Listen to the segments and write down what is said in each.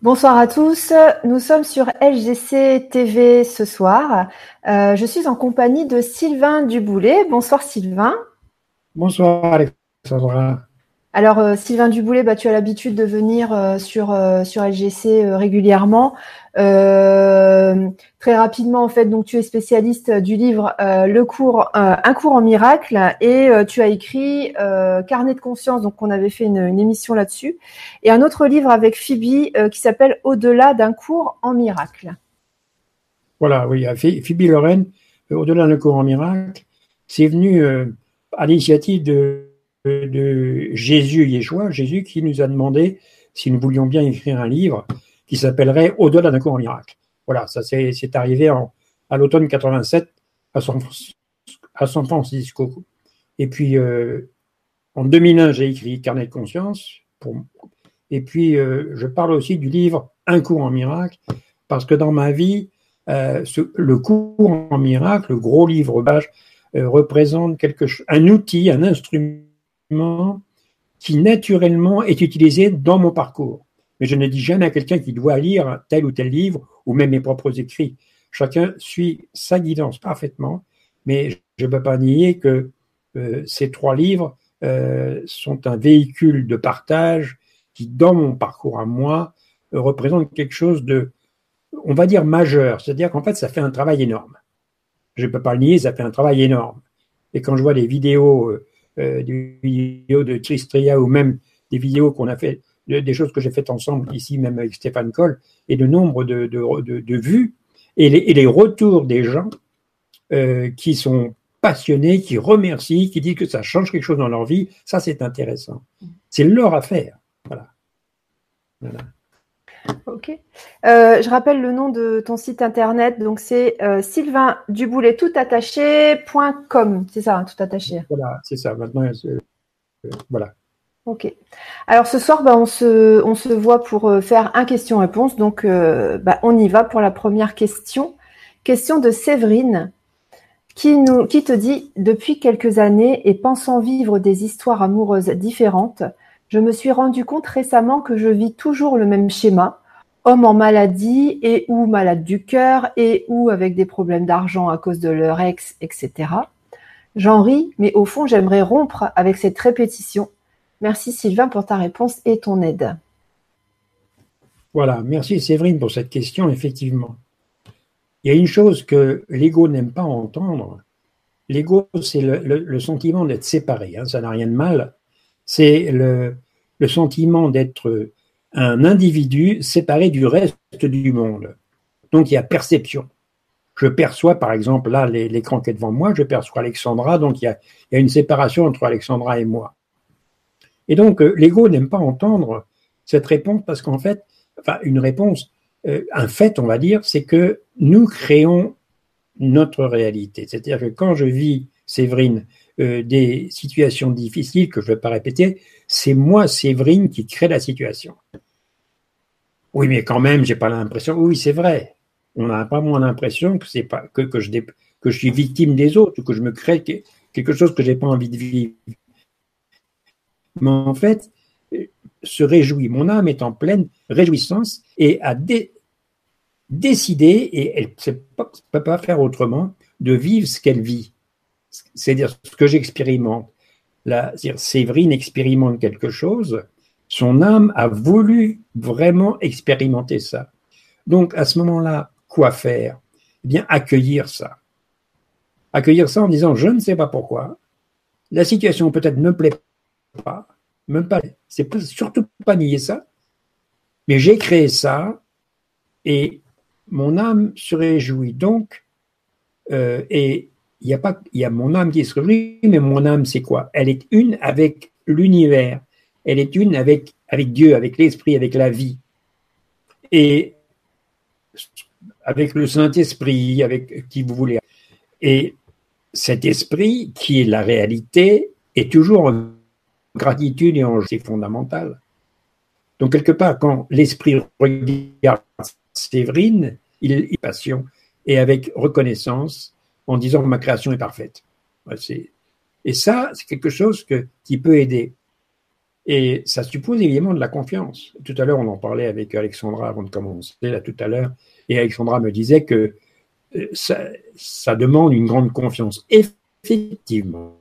Bonsoir à tous. Nous sommes sur LGC TV ce soir. Euh, je suis en compagnie de Sylvain Duboulet. Bonsoir Sylvain. Bonsoir Alexandra. Alors euh, Sylvain Duboulet, bah, tu as l'habitude de venir euh, sur sur LGC régulièrement. très rapidement en fait, donc tu es spécialiste du livre Le cours un cours en miracle et tu as écrit Carnet de conscience. Donc on avait fait une, une émission là-dessus et un autre livre avec Phoebe qui s'appelle Au-delà d'un cours en miracle. Voilà, oui, Phoebe Lorraine, Au-delà d'un cours en miracle, c'est venu à l'initiative de de Jésus Yeshua, Jésus qui nous a demandé si nous voulions bien écrire un livre qui s'appellerait Au-delà d'un cours en miracle. Voilà, ça c'est arrivé en, à l'automne 87 à San, à Francisco. Et puis euh, en 2001, j'ai écrit Carnet de conscience. Et puis euh, je parle aussi du livre Un cours en miracle parce que dans ma vie, euh, ce, le cours en miracle, le gros livre bâche, représente quelque un outil, un instrument qui naturellement est utilisé dans mon parcours. Mais je ne dis jamais à quelqu'un qui doit lire tel ou tel livre ou même mes propres écrits. Chacun suit sa guidance parfaitement, mais je ne peux pas nier que euh, ces trois livres euh, sont un véhicule de partage qui, dans mon parcours à moi, euh, représente quelque chose de, on va dire, majeur. C'est-à-dire qu'en fait, ça fait un travail énorme. Je ne peux pas le nier, ça fait un travail énorme. Et quand je vois les vidéos euh, des vidéos de Tristria ou même des vidéos qu'on a fait, des choses que j'ai faites ensemble ici, même avec Stéphane Coll, et le nombre de, de, de, vues et les, et les, retours des gens euh, qui sont passionnés, qui remercient, qui disent que ça change quelque chose dans leur vie, ça c'est intéressant. C'est leur affaire. Voilà. voilà. Ok. Euh, je rappelle le nom de ton site internet. Donc, c'est euh, Sylvain Duboulet tout attaché.com. C'est ça, hein, tout attaché. Voilà, c'est ça. Maintenant, euh, voilà. Ok. Alors ce soir, bah, on, se, on se voit pour faire un question-réponse. Donc, bah, on y va pour la première question. Question de Séverine qui, nous, qui te dit Depuis quelques années et pensant vivre des histoires amoureuses différentes, je me suis rendu compte récemment que je vis toujours le même schéma, homme en maladie et ou malade du cœur et ou avec des problèmes d'argent à cause de leur ex, etc. J'en ris, mais au fond, j'aimerais rompre avec cette répétition. Merci Sylvain pour ta réponse et ton aide. Voilà, merci Séverine pour cette question, effectivement. Il y a une chose que l'ego n'aime pas entendre. L'ego, c'est le, sentiment d'être séparé. Hein, ça n'a rien de mal c'est le, sentiment d'être un individu séparé du reste du monde. Donc il y a perception. Je perçois, par exemple, là, l'écran qui est devant moi, je perçois Alexandra, donc il y a, une séparation entre Alexandra et moi. Et donc, euh, l'ego n'aime pas entendre cette réponse parce qu'en fait, enfin, une réponse, euh, un fait, on va dire, c'est que nous créons notre réalité. C'est-à-dire que quand je vis, Séverine, euh, des situations difficiles que je ne vais pas répéter, c'est moi, Séverine, qui crée la situation. Oui, mais quand même, j'ai pas l'impression. Oui, c'est vrai. On n'a pas moins l'impression que c'est pas que, je, suis victime des autres que je me crée quelque chose que j'ai pas envie de vivre. Mais en fait, se réjouit. Mon âme est en pleine réjouissance et a décidé, et elle ne peut pas faire autrement, de vivre ce qu'elle vit c'est-à-dire ce que j'expérimente. C'est-à-dire Séverine expérimente quelque chose, son âme a voulu vraiment expérimenter ça. Donc à ce moment-là, quoi faire? Eh bien, accueillir ça. Accueillir ça en disant je ne sais pas pourquoi, la situation peut-être ne me plaît pas, même pas, c'est surtout pas nier ça, mais j'ai créé ça et mon âme se réjouit donc euh, et il y a pas, il y a mon âme qui se réjouit, mais mon âme, c'est quoi? Elle est une avec l'univers. Elle est une avec, avec Dieu, avec l'esprit, avec la vie. Et avec le Saint-Esprit, avec qui vous voulez. Et cet esprit, qui est la réalité, est toujours en gratitude et en c'est fondamental. Donc, quelque part, quand l'esprit regarde Séverine, il est passion et avec reconnaissance, en disant ma création est parfaite. Et ça, c'est quelque chose qui peut aider. Et ça suppose évidemment de la confiance. Tout à l'heure, on en parlait avec Alexandra avant de commencer, là, tout à l'heure, et Alexandra me disait que euh, ça, ça demande une grande confiance. Effectivement,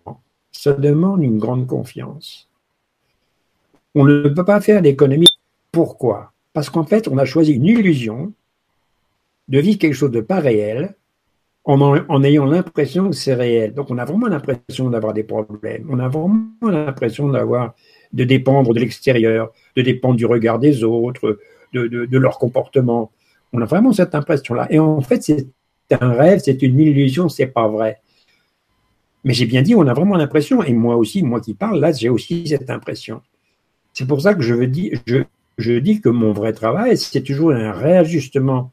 ça demande une grande confiance. On ne peut pas faire d'économie. Pourquoi? Parce qu'en fait, on a choisi une illusion de vivre quelque chose de pas réel en, ayant l'impression que c'est réel. Donc, on a vraiment l'impression d'avoir des problèmes. On a vraiment l'impression d'avoir, de dépendre de l'extérieur, de dépendre du regard des autres, de, de, leur comportement. On a vraiment cette impression-là. Et en fait, c'est un rêve, c'est une illusion, c'est pas vrai. Mais j'ai bien dit, on a vraiment l'impression, et moi aussi, moi qui parle, là, j'ai aussi cette impression. C'est pour ça que je, veux dire, je, je dis que mon vrai travail, c'est toujours un réajustement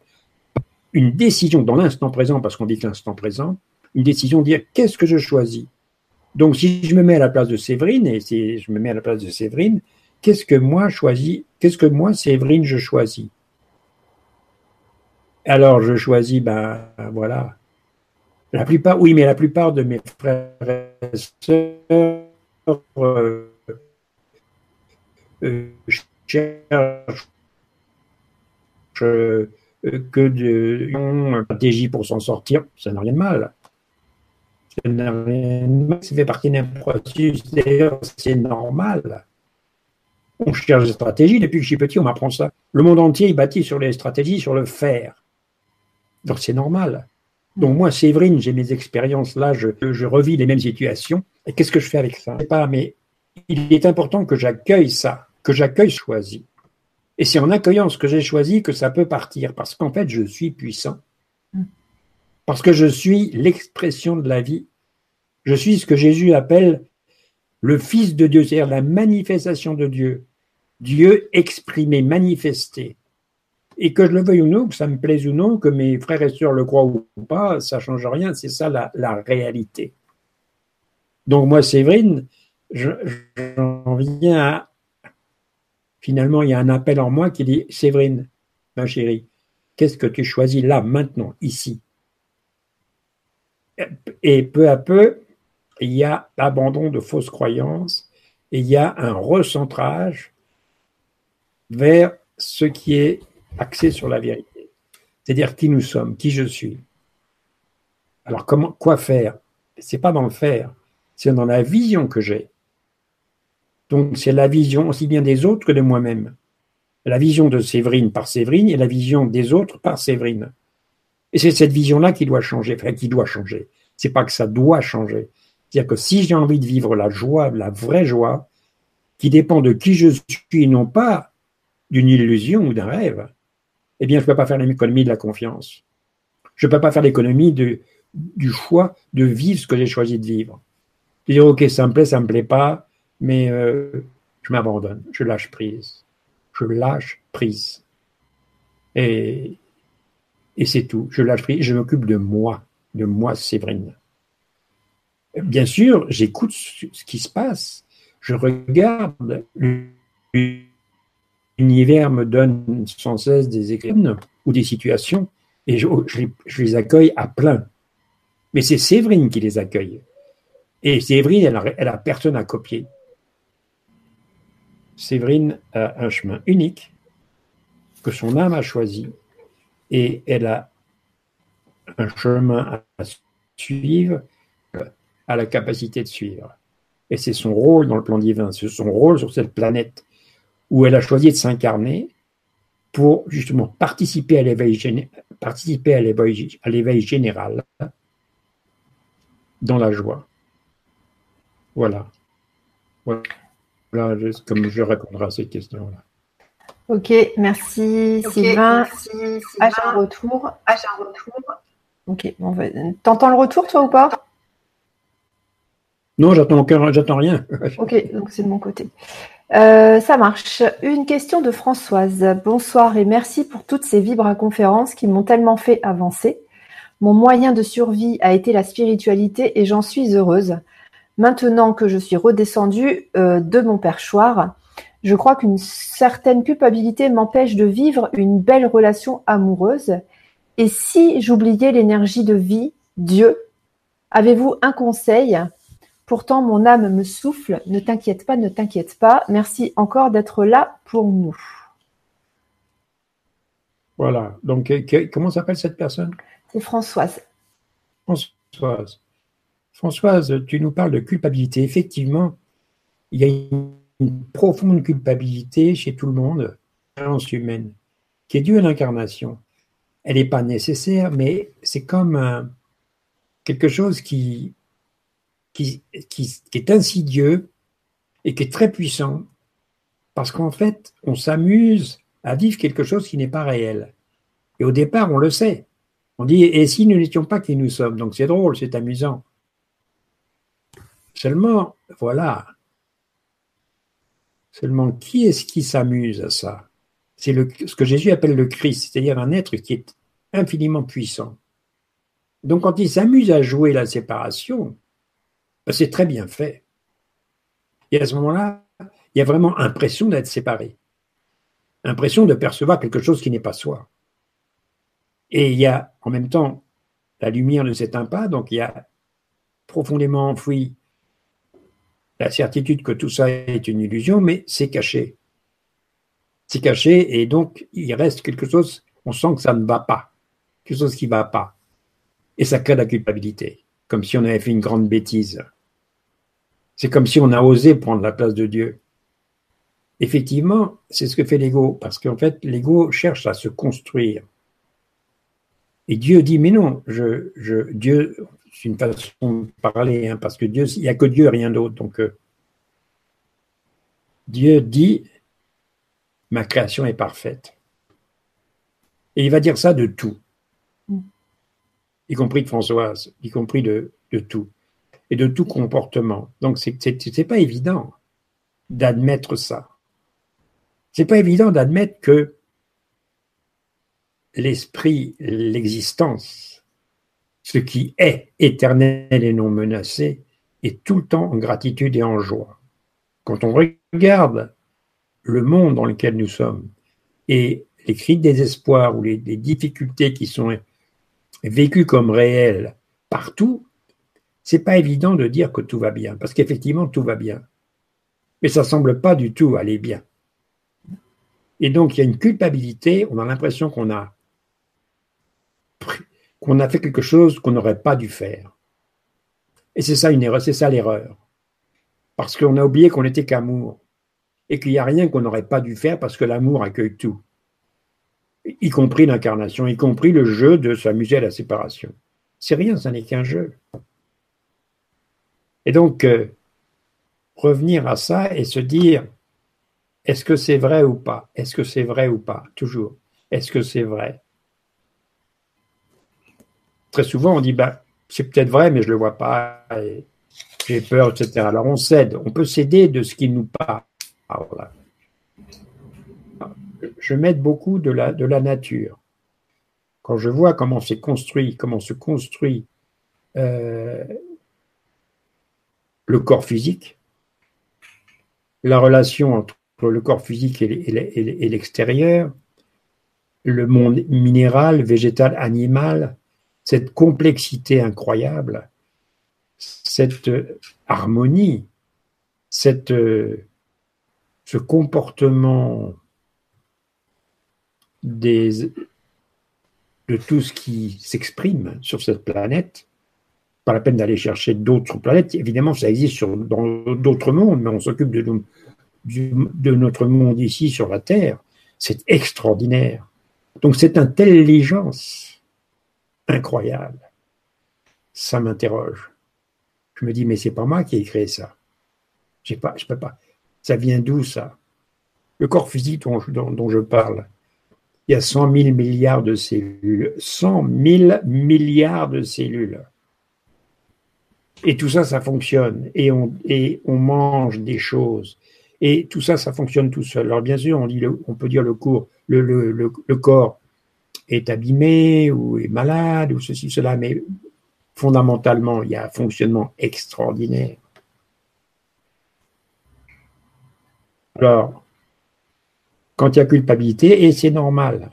une décision dans l'instant présent, parce qu'on dit que l'instant présent, une décision de dire qu'est-ce que je choisis? Donc, si je me mets à la place de Séverine, et si je me mets à la place de Séverine, qu'est-ce que moi choisis, qu'est-ce que moi, Séverine, je choisis? Alors, je choisis, ben voilà. La plupart, oui, mais la plupart de mes frères et sœurs euh, euh, cherchent euh, que de stratégie pour s'en sortir, ça n'a rien de mal. Ça fait partie d'un processus, d'ailleurs, c'est normal. On cherche des stratégies, depuis que je suis petit, on m'apprend ça. Le monde entier est bâti sur les stratégies, sur le faire. Donc c'est normal. Donc moi, Séverine, j'ai mes expériences là, je, revis les mêmes situations. Et qu'est-ce que je fais avec ça? Je sais pas, mais il est important que j'accueille ça, que j'accueille choisi. Et c'est en accueillant ce que j'ai choisi que ça peut partir, parce qu'en fait, je suis puissant. Mm. Parce que je suis l'expression de la vie. Je suis ce que Jésus appelle le Fils de Dieu, c'est-à-dire la manifestation de Dieu. Dieu exprimé, manifesté. Et que je le veuille ou non, que ça me plaise ou non, que mes frères et sœurs le croient ou pas, ça change rien, c'est ça la, la, réalité. Donc moi, Séverine, j'en viens à finalement, il y a un appel en moi qui dit Séverine, ma chérie, qu'est-ce que tu choisis là, maintenant, ici? Et peu à peu, il y a l'abandon de fausses croyances et il y a un recentrage vers ce qui est axé sur la vérité. C'est-à-dire qui nous sommes, qui je suis. Alors comment, quoi faire? C'est pas dans le faire, c'est dans la vision que j'ai. Donc c'est la vision aussi bien des autres que de moi-même. La vision de Séverine par Séverine et la vision des autres par Séverine. Et c'est cette vision-là qui doit changer, enfin qui doit changer. C'est pas que ça doit changer. C'est-à-dire que si j'ai envie de vivre la joie, la vraie joie, qui dépend de qui je suis, non pas d'une illusion ou d'un rêve, eh bien, je ne peux pas faire l'économie de la confiance. Je ne peux pas faire l'économie du choix de vivre ce que j'ai choisi de vivre. Dire, OK, ça me plaît, ça me plaît pas, mais euh, je m'abandonne, je lâche prise. Je lâche prise. Et, et c'est tout. Je lâche prise, je m'occupe de moi, de moi, Séverine. Bien sûr, j'écoute ce qui se passe. Je regarde. L'univers me donne sans cesse des écrits ou des situations et je, je, les accueille à plein. Mais c'est Séverine qui les accueille. Et Séverine, elle elle a personne à copier. Séverine a un chemin unique que son âme a choisi et elle a un chemin à suivre, à la capacité de suivre. Et c'est son rôle dans le plan divin, c'est son rôle sur cette planète où elle a choisi de s'incarner pour justement participer à l'éveil participer à l'éveil général dans la joie. Voilà. voilà. Là, comme je répondrai à ces questions-là. Ok, merci Sylvain. Merci, un retour. un retour. Ok, t'entends le retour toi ou pas? Non, j'attends j'attends rien. ok, donc c'est de mon côté. Euh, ça marche. Une question de Françoise. Bonsoir et merci pour toutes ces vibra-conférences qui m'ont tellement fait avancer. Mon moyen de survie a été la spiritualité et j'en suis heureuse. Maintenant que je suis redescendue euh, de mon perchoir, je crois qu'une certaine culpabilité m'empêche de vivre une belle relation amoureuse. Et si j'oubliais l'énergie de vie, Dieu, avez-vous un conseil? Pourtant, mon âme me souffle. Ne t'inquiète pas, ne t'inquiète pas. Merci encore d'être là pour nous. Voilà. Donc, comment s'appelle cette personne? C'est Françoise. Françoise. Françoise, tu nous parles de culpabilité. Effectivement, il y a une profonde culpabilité chez tout le monde, humaine, qui est due à l'incarnation. Elle n'est pas nécessaire, mais c'est comme quelque chose qui, qui, qui, est insidieux et qui est très puissant, parce qu'en fait, on s'amuse à vivre quelque chose qui n'est pas réel. Et au départ, on le sait. On dit, et si nous n'étions pas qui nous sommes? Donc c'est drôle, c'est amusant. Seulement, voilà. Seulement, qui est-ce qui s'amuse à ça? C'est ce que Jésus appelle le Christ, c'est-à-dire un être qui est infiniment puissant. Donc quand il s'amuse à jouer la séparation, ben, c'est très bien fait. Et à ce moment-là, il y a vraiment impression d'être séparé, impression de percevoir quelque chose qui n'est pas soi. Et il y a en même temps la lumière ne s'éteint pas, donc il y a profondément enfoui la certitude que tout ça est une illusion, mais c'est caché. C'est caché et donc il reste quelque chose, on sent que ça ne va pas, quelque chose qui ne va pas. Et ça crée la culpabilité, comme si on avait fait une grande bêtise. C'est comme si on a osé prendre la place de Dieu. Effectivement, c'est ce que fait l'ego, parce qu'en fait, l'ego cherche à se construire. Et Dieu dit, mais non, je, je, Dieu, c'est une façon de parler, hein, parce que Dieu, il n'y a que Dieu rien d'autre. Donc, euh, Dieu dit, ma création est parfaite. Et il va dire ça de tout, y compris de Françoise, y compris de, de tout, et de tout comportement. Donc, c'est n'est pas évident d'admettre ça. C'est pas évident d'admettre que l'esprit, l'existence, ce qui est éternel et non menacé, est tout le temps en gratitude et en joie. Quand on regarde le monde dans lequel nous sommes et les cris de désespoir ou les, difficultés qui sont vécues comme réelles partout, c'est pas évident de dire que tout va bien, parce qu'effectivement tout va bien. Mais ça semble pas du tout aller bien. Et donc il y a une culpabilité, on a l'impression qu'on a qu'on a fait quelque chose qu'on n'aurait pas dû faire. Et c'est ça une erreur, c'est ça l'erreur. Parce qu'on a oublié qu'on n'était qu'amour. Et qu'il n'y a rien qu'on n'aurait pas dû faire parce que l'amour accueille tout. Y compris l'incarnation, y compris le jeu de s'amuser à la séparation. C'est rien, ça n'est qu'un jeu. Et donc, euh, revenir à ça et se dire, est-ce que c'est vrai ou pas? Est-ce que c'est vrai ou pas? Toujours. Est-ce que c'est vrai? Très souvent, on dit bah, c'est peut-être vrai, mais je ne le vois pas, j'ai peur, etc. Alors on cède, on peut céder de ce qui nous parle. Je m'aide beaucoup de la, nature. Quand je vois comment c'est construit, comment se construit euh, le corps physique, la relation entre le corps physique et l'extérieur, le monde minéral, végétal, animal, cette complexité incroyable, cette harmonie, cette, ce comportement de tout ce qui s'exprime sur cette planète, pas la peine d'aller chercher d'autres planètes. Évidemment, ça existe dans d'autres mondes, mais on s'occupe de, de, notre monde ici sur la Terre. C'est extraordinaire. Donc cette intelligence incroyable. Ça m'interroge. Je me dis, mais c'est pas moi qui ai créé ça. J'ai pas, je peux pas. Ça vient d'où ça? Le corps physique dont, je parle, il y a 100 000 milliards de cellules. 100 000 milliards de cellules. Et tout ça, ça fonctionne. Et on, et on mange des choses. Et tout ça, ça fonctionne tout seul. Alors bien sûr, on, dit on peut dire le, cours, le, corps est abîmé ou est malade ou ceci, cela, mais fondamentalement, il y a un fonctionnement extraordinaire. Alors, quand il y a culpabilité, et c'est normal,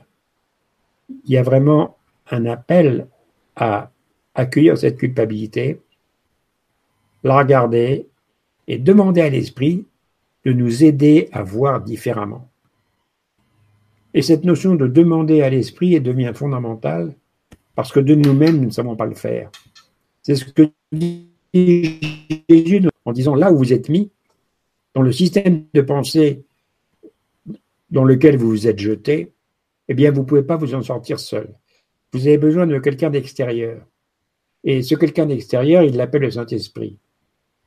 il y a vraiment un appel à accueillir cette culpabilité, la regarder et demander à l'esprit de nous aider à voir différemment. Et cette notion de demander à l'esprit devient fondamentale parce que de nous-mêmes, nous ne savons pas le faire. C'est ce que dit Jésus en disant là où vous êtes mis, dans le système de pensée dans lequel vous vous êtes jeté, eh bien, vous ne pouvez pas vous en sortir seul. Vous avez besoin de quelqu'un d'extérieur. Et ce quelqu'un d'extérieur, il l'appelle le Saint-Esprit.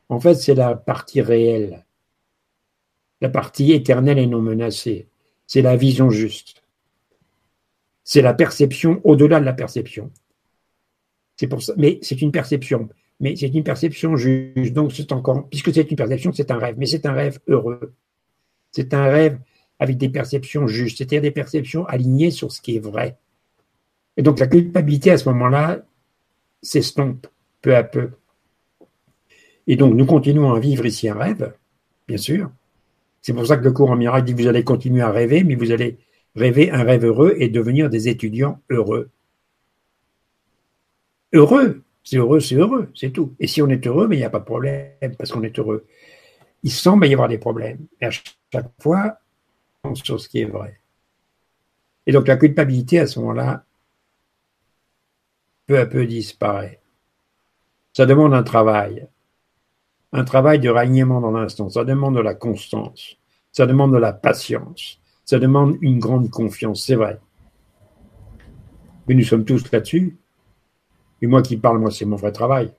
En fait, c'est la partie réelle, la partie éternelle et non menacée. C'est la vision juste. C'est la perception au-delà de la perception. C'est pour ça, mais c'est une perception. Mais c'est une perception juste. Donc, c'est encore, puisque c'est une perception, c'est un rêve. Mais c'est un rêve heureux. C'est un rêve avec des perceptions justes, c'est-à-dire des perceptions alignées sur ce qui est vrai. Et donc, la culpabilité à ce moment-là s'estompe peu à peu. Et donc, nous continuons à vivre ici un rêve, bien sûr. C'est pour ça que le cours en miracle dit que vous allez continuer à rêver, mais vous allez rêver un rêve heureux et devenir des étudiants heureux. Heureux, c'est heureux, c'est heureux, c'est tout. Et si on est heureux, mais il n'y a pas de problème parce qu'on est heureux. Il semble y avoir des problèmes. Et à chaque fois, on sur ce qui est vrai. Et donc la culpabilité à ce moment-là, peu à peu disparaît. Ça demande un travail, un travail de ralliement dans l'instant, ça demande de la constance, ça demande de la patience, ça demande une grande confiance, c'est vrai. Mais nous sommes tous là-dessus. Et moi qui parle, moi, c'est mon vrai travail.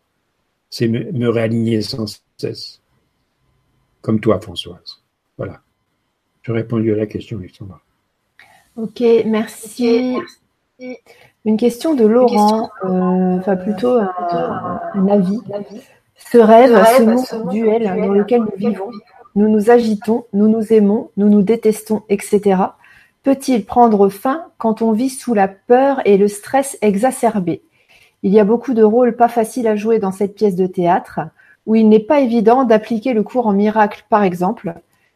C'est me, réaligner sans cesse. Comme toi, Françoise. Voilà. J'ai répondu à la question, Alexandra. Ok, merci. Une question de Laurent, euh, enfin plutôt un, avis. Ce rêve, ce monde duel dans lequel nous vivons, nous nous agitons, nous nous aimons, nous nous détestons, etc. Peut-il prendre fin quand on vit sous la peur et le stress exacerbé il y a beaucoup de rôles pas faciles à jouer dans cette pièce de théâtre, où il n'est pas évident d'appliquer le cours en miracle, par exemple,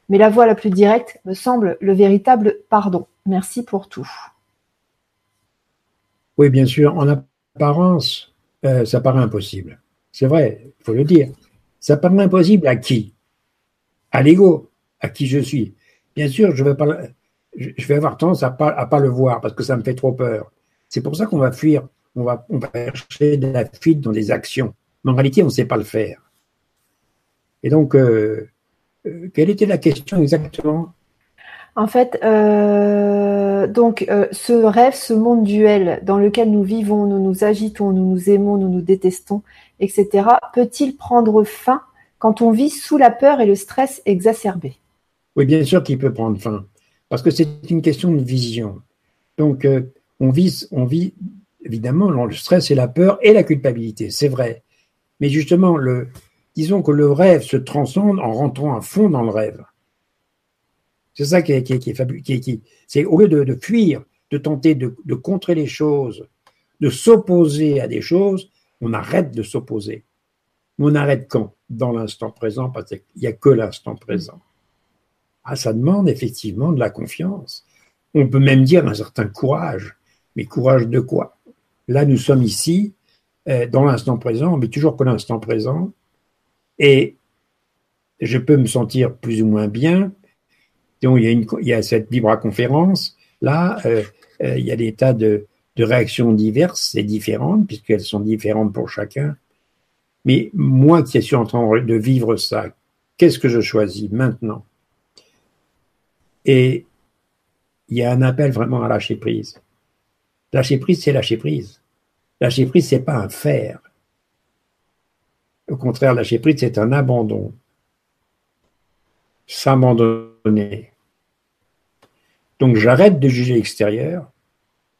mais la voie la plus directe me semble le véritable pardon. Merci pour tout. Oui, bien sûr, en apparence, euh, ça paraît impossible. C'est vrai, il faut le dire. Ça paraît impossible à qui? À l'ego, à qui je suis. Bien sûr, je vais, avoir tendance à ne pas, à pas le voir parce que ça me fait trop peur. C'est pour ça qu'on va fuir on va, chercher de la fuite dans des actions. Mais en réalité, on ne sait pas le faire. Et donc, euh, euh, quelle était la question exactement? En fait, euh, donc ce rêve, ce monde duel dans lequel nous vivons, nous nous agitons, nous nous aimons, nous nous détestons, etc., peut-il prendre fin quand on vit sous la peur et le stress exacerbé Oui, bien sûr qu'il peut prendre fin, parce que c'est une question de vision. Donc, on vit, on vit évidemment, le stress et la peur et la culpabilité, c'est vrai. Mais justement, le, disons que le rêve se transcende en rentrant à fond dans le rêve. C'est ça qui est, qui est, fabuleux. c'est au lieu de, fuir, de tenter de, contrer les choses, de s'opposer à des choses, on arrête de s'opposer. On arrête quand? Dans l'instant présent, parce qu'il n'y a que l'instant présent. Ah, ça demande effectivement de la confiance. On peut même dire un certain courage. Mais courage de quoi? Là, nous sommes ici, euh, dans l'instant présent, mais toujours que l'instant présent. Et je peux me sentir plus ou moins bien. Donc, il y a, une, il y a cette vibra-conférence. Là, euh, euh, il y a des tas de, de réactions diverses et différentes, puisqu'elles sont différentes pour chacun. Mais moi qui suis en train de vivre ça, qu'est-ce que je choisis maintenant? Et il y a un appel vraiment à lâcher prise. Lâcher prise, c'est lâcher prise. Lâcher prise, c'est pas un faire. Au contraire, lâcher prise, c'est un abandon. S'abandonner. Donc j'arrête de juger l'extérieur,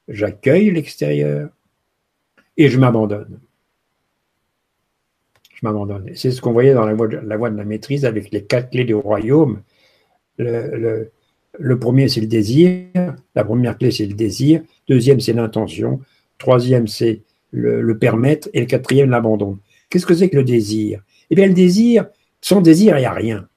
j'accueille l'extérieur et je m'abandonne. Je m'abandonne. C'est ce qu'on voyait dans la voie, de, la maîtrise avec les quatre clés du royaume. le, le premier, c'est le désir. La première clé, c'est le désir. Deuxième, c'est l'intention. Troisième, c'est le, permettre. Et le quatrième, l'abandon. Qu'est-ce que c'est que le désir? Eh bien, le désir, sans désir, il n'y a rien.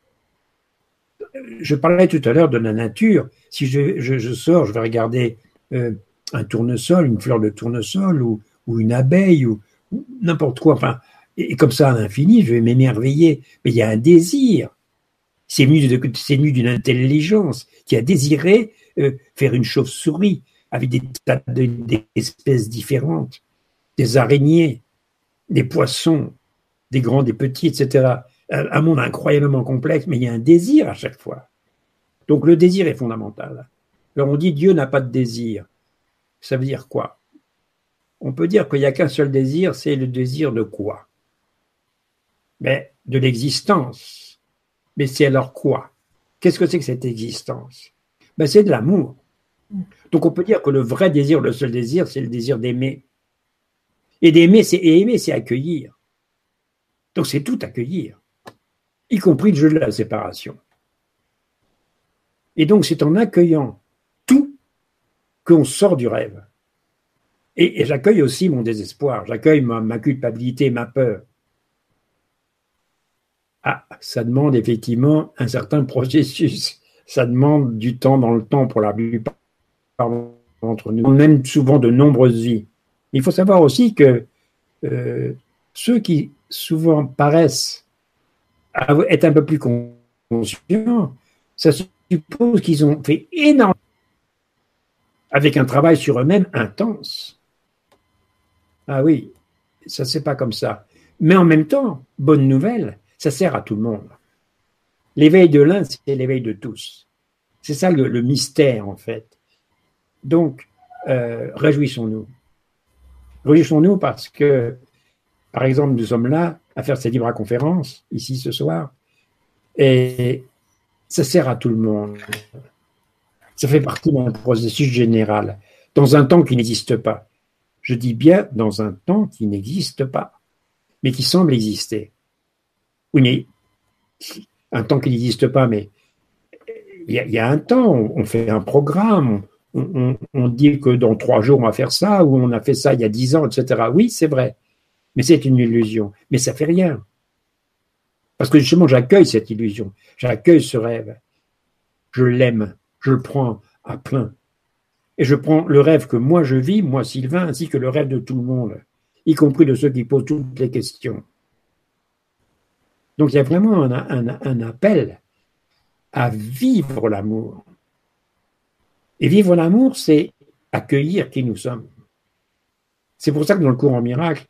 Je parlais tout à l'heure de la nature. Si je, sors, je vais regarder euh, un tournesol, une fleur de tournesol ou, une abeille ou, n'importe quoi. Enfin, Et comme ça, à l'infini, je vais m'émerveiller. Mais il y a un désir. C'est venu d'une intelligence qui a désiré euh, faire une chauve-souris avec des tas d'espèces différentes, des araignées, des poissons, des grands, des petits, etc. Un monde incroyablement complexe, mais il y a un désir à chaque fois. Donc le désir est fondamental. Alors on dit Dieu n'a pas de désir. Ça veut dire quoi? On peut dire qu'il n'y a qu'un seul désir, c'est le désir de quoi? Mais de l'existence. Mais c'est alors quoi? Qu'est-ce que c'est que cette existence? Ben, C'est de l'amour. Donc on peut dire que le vrai désir, le seul désir, c'est le désir d'aimer. Et d'aimer, c'est aimer, c'est accueillir. Donc c'est tout accueillir, y compris le jeu de la séparation. Et donc c'est en accueillant qu'on sort du rêve. Et, j'accueille aussi mon désespoir, j'accueille ma, culpabilité, ma peur. Ah, ça demande effectivement un certain processus. Ça demande du temps dans le temps pour la plupart d'entre nous, même souvent de nombreuses vies. Il faut savoir aussi que euh, ceux qui souvent paraissent être un peu plus conscients, ça suppose qu'ils ont fait énormément avec un travail sur eux-mêmes intense. Ah oui, ça c'est pas comme ça. Mais en même temps, bonne nouvelle, ça sert à tout le monde. L'éveil de l'un, c'est l'éveil de tous. C'est ça le, mystère en fait. Donc, euh, réjouissons-nous. Réjouissons-nous parce que, par exemple, nous sommes là à faire cette libre conférence ici ce soir, et ça sert à tout le monde. Ça fait partie d'un processus général, dans un temps qui n'existe pas. Je dis bien dans un temps qui n'existe pas, mais qui semble exister. Oui, mais un temps qui n'existe pas, mais il y, a un temps, on fait un programme, on, on, dit que dans trois jours on va faire ça, ou on a fait ça il y a dix ans, etc. Oui, c'est vrai, mais c'est une illusion. Mais ça fait rien. Parce que justement, j'accueille cette illusion, j'accueille ce rêve, je l'aime, je le prends à plein. Et je prends le rêve que moi je vis, moi Sylvain, ainsi que le rêve de tout le monde, y compris de ceux qui posent toutes les questions. Donc il y a vraiment un, appel à vivre l'amour. Et vivre l'amour, c'est accueillir qui nous sommes. C'est pour ça que dans le cours en miracle,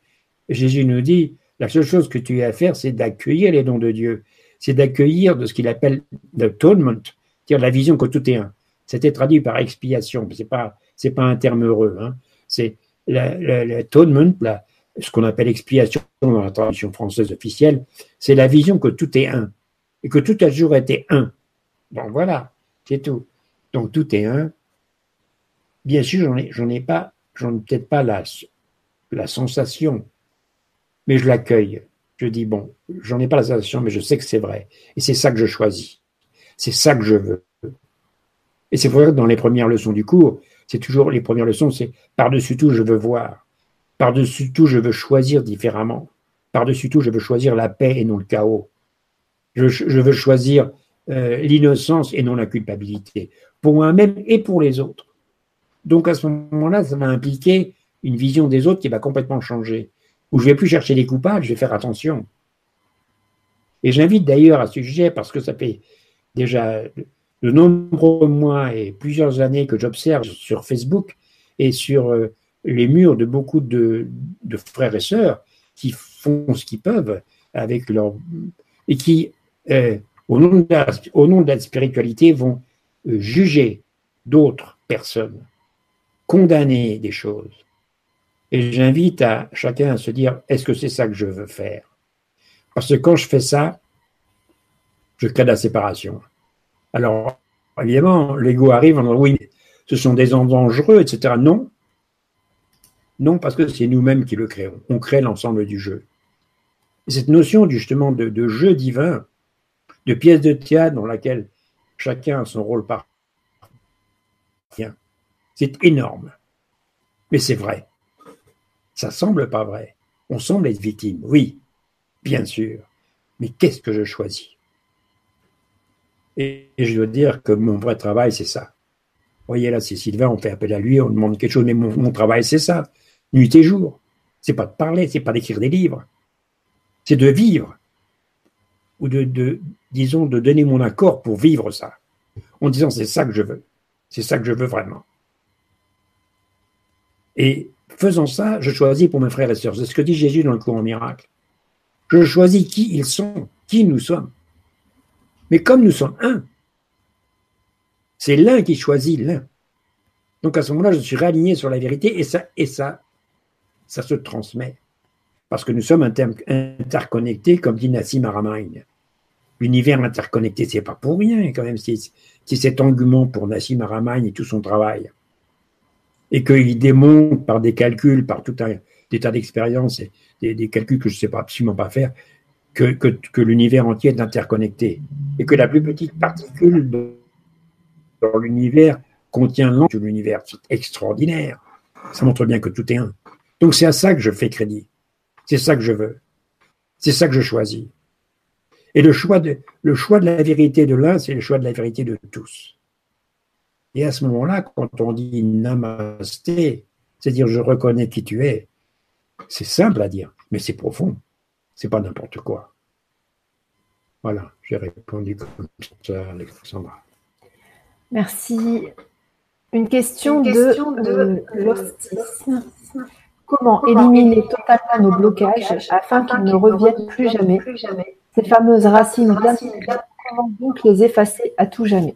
Jésus nous dit, la seule chose que tu as à faire, c'est d'accueillir les dons de Dieu. C'est d'accueillir de ce qu'il appelle l'atonement, c'est-à-dire la vision que tout est un. C'était traduit par expiation, pas, c'est pas un terme heureux. Hein. C'est l'atonement, ce qu'on appelle expiation dans la traduction française officielle, c'est la vision que tout est un et que tout a toujours été un. Bon, voilà, c'est tout. Donc tout est un. Bien sûr, j'en ai, ai pas, j'en ai peut-être pas la, la sensation mais je l'accueille. Je dis, bon, j'en ai pas la sensation, mais je sais que c'est vrai. Et c'est ça que je choisis. C'est ça que je veux. Et c'est vrai que dans les premières leçons du cours, c'est toujours les premières leçons, c'est par-dessus tout, je veux voir. Par-dessus tout, je veux choisir différemment. Par-dessus tout, je veux choisir la paix et non le chaos. Je, veux choisir euh, l'innocence et non la culpabilité, pour moi-même et pour les autres. Donc à ce moment-là, ça va impliquer une vision des autres qui va complètement changer où je vais plus chercher les coupables, je vais faire attention. Et j'invite d'ailleurs à ce sujet, parce que ça fait déjà de nombreux mois et plusieurs années que j'observe sur Facebook et sur euh, les murs de beaucoup de, frères et sœurs qui font ce qu'ils peuvent avec leur et qui, euh, au, nom de la, de spiritualité, vont euh, juger d'autres personnes, condamner des choses. Et j'invite chacun à se dire, est-ce que c'est ça que je veux faire? Parce que quand je fais ça, je crée la séparation. Alors, évidemment, l'ego arrive en disant, oui, ce sont des hommes dangereux, etc. Non. Non, parce que c'est nous-mêmes qui le créons. On crée l'ensemble du jeu. Et cette notion justement de, de, jeu divin, de pièce de théâtre dans laquelle chacun a son rôle par c'est énorme. Mais c'est vrai. Ça semble pas vrai. On semble être victime, oui, bien sûr. Mais qu'est-ce que je choisis? Et, je dois dire que mon vrai travail, c'est ça. Voyez là, c'est Sylvain, on fait appel à lui, on demande quelque chose, mais mon, travail, c'est ça. Nuit et jour. C'est pas de parler, c'est pas d'écrire des livres. c'est de vivre, ou de, disons, de donner mon accord pour vivre ça, en disant c'est ça que je veux, c'est ça que je veux vraiment. Et faisant ça, je choisis pour mes frères et sœurs. C'est ce que dit Jésus dans le courant miracle. Je choisis qui ils sont, qui nous sommes. Mais comme nous sommes un, c'est l'un qui choisit l'un. Donc à ce moment-là, je suis réaligné sur la vérité et ça, et ça, ça se transmet. Parce que nous sommes interconnectés, comme dit Nassim Aramain. L'univers interconnecté, c'est pas pour rien, quand même, c'est cet engouement pour Nassim Aramain et tout son travail. Et qu'il démontre par des calculs, par tout un des tas d'expériences des, calculs que je ne sais absolument pas faire, que, l'univers entier est interconnecté. Et que la plus petite particule dans l'univers contient l'ensemble de l'univers. C'est extraordinaire. Ça montre bien que tout est un. Donc c'est à ça que je fais crédit. C'est ça que je veux. C'est ça que je choisis. Et le choix de, le choix de la vérité de l'un, c'est le choix de la vérité de tous. Et à ce moment-là, quand on dit namasté, c'est-à-dire je reconnais qui tu es, c'est simple à dire, mais c'est profond. C'est pas n'importe quoi. Voilà, j'ai répondu comme ça, Alexandra. Merci. Une question, de, de euh, Comment éliminer totalement nos blocages afin qu'ils ne reviennent plus jamais? Ces fameuses racines comment donc les effacer à tout jamais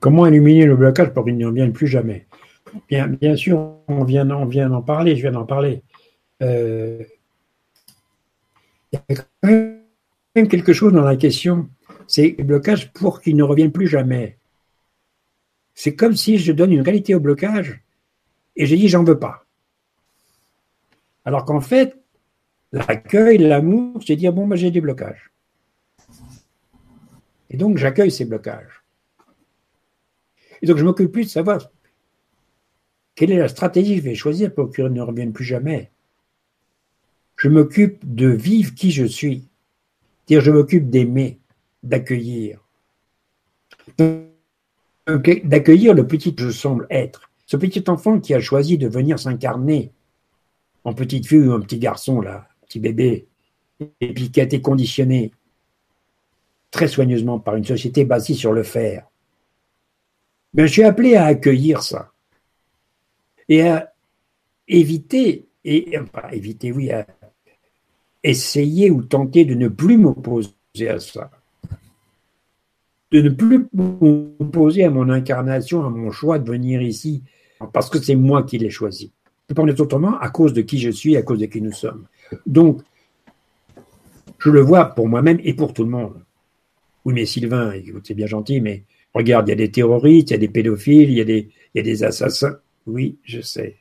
Comment éliminer le blocage pour qu'ils ne reviennent plus jamais? Bien, bien sûr, on vient, on vient d'en parler, je viens d'en parler. Euh, il y a quand même quelque chose dans la question, c'est le blocage pour qu'ils ne reviennent plus jamais. C'est comme si je donne une qualité au blocage et j'ai dit j'en veux pas. Alors qu'en fait, l'accueil, l'amour, c'est dire bon, moi j'ai des blocages. Et donc j'accueille ces blocages. Et donc je m'occupe plus de savoir quelle est la stratégie que je vais choisir pour qu'ils ne reviennent plus jamais. Je m'occupe de vivre qui je suis. Dire je m'occupe d'aimer, d'accueillir. D'accueillir le petit que je semble être. Ce petit enfant qui a choisi de venir s'incarner en petite fille ou un petit garçon, là, petit bébé, et puis qui a été conditionné très soigneusement par une société basée sur le faire. Mais je suis appelé à accueillir ça et à éviter, et enfin, éviter, oui, à essayer ou tenter de ne plus m'opposer à ça. De ne plus m'opposer à mon incarnation, à mon choix de venir ici, parce que c'est moi qui l'ai choisi. Je peux autrement à cause de qui je suis, à cause de qui nous sommes. Donc, je le vois pour moi-même et pour tout le monde. Oui, mais Sylvain, c'est bien gentil, mais regarde, il y a des terroristes, il y a des pédophiles, il y a des assassins. Oui, je sais.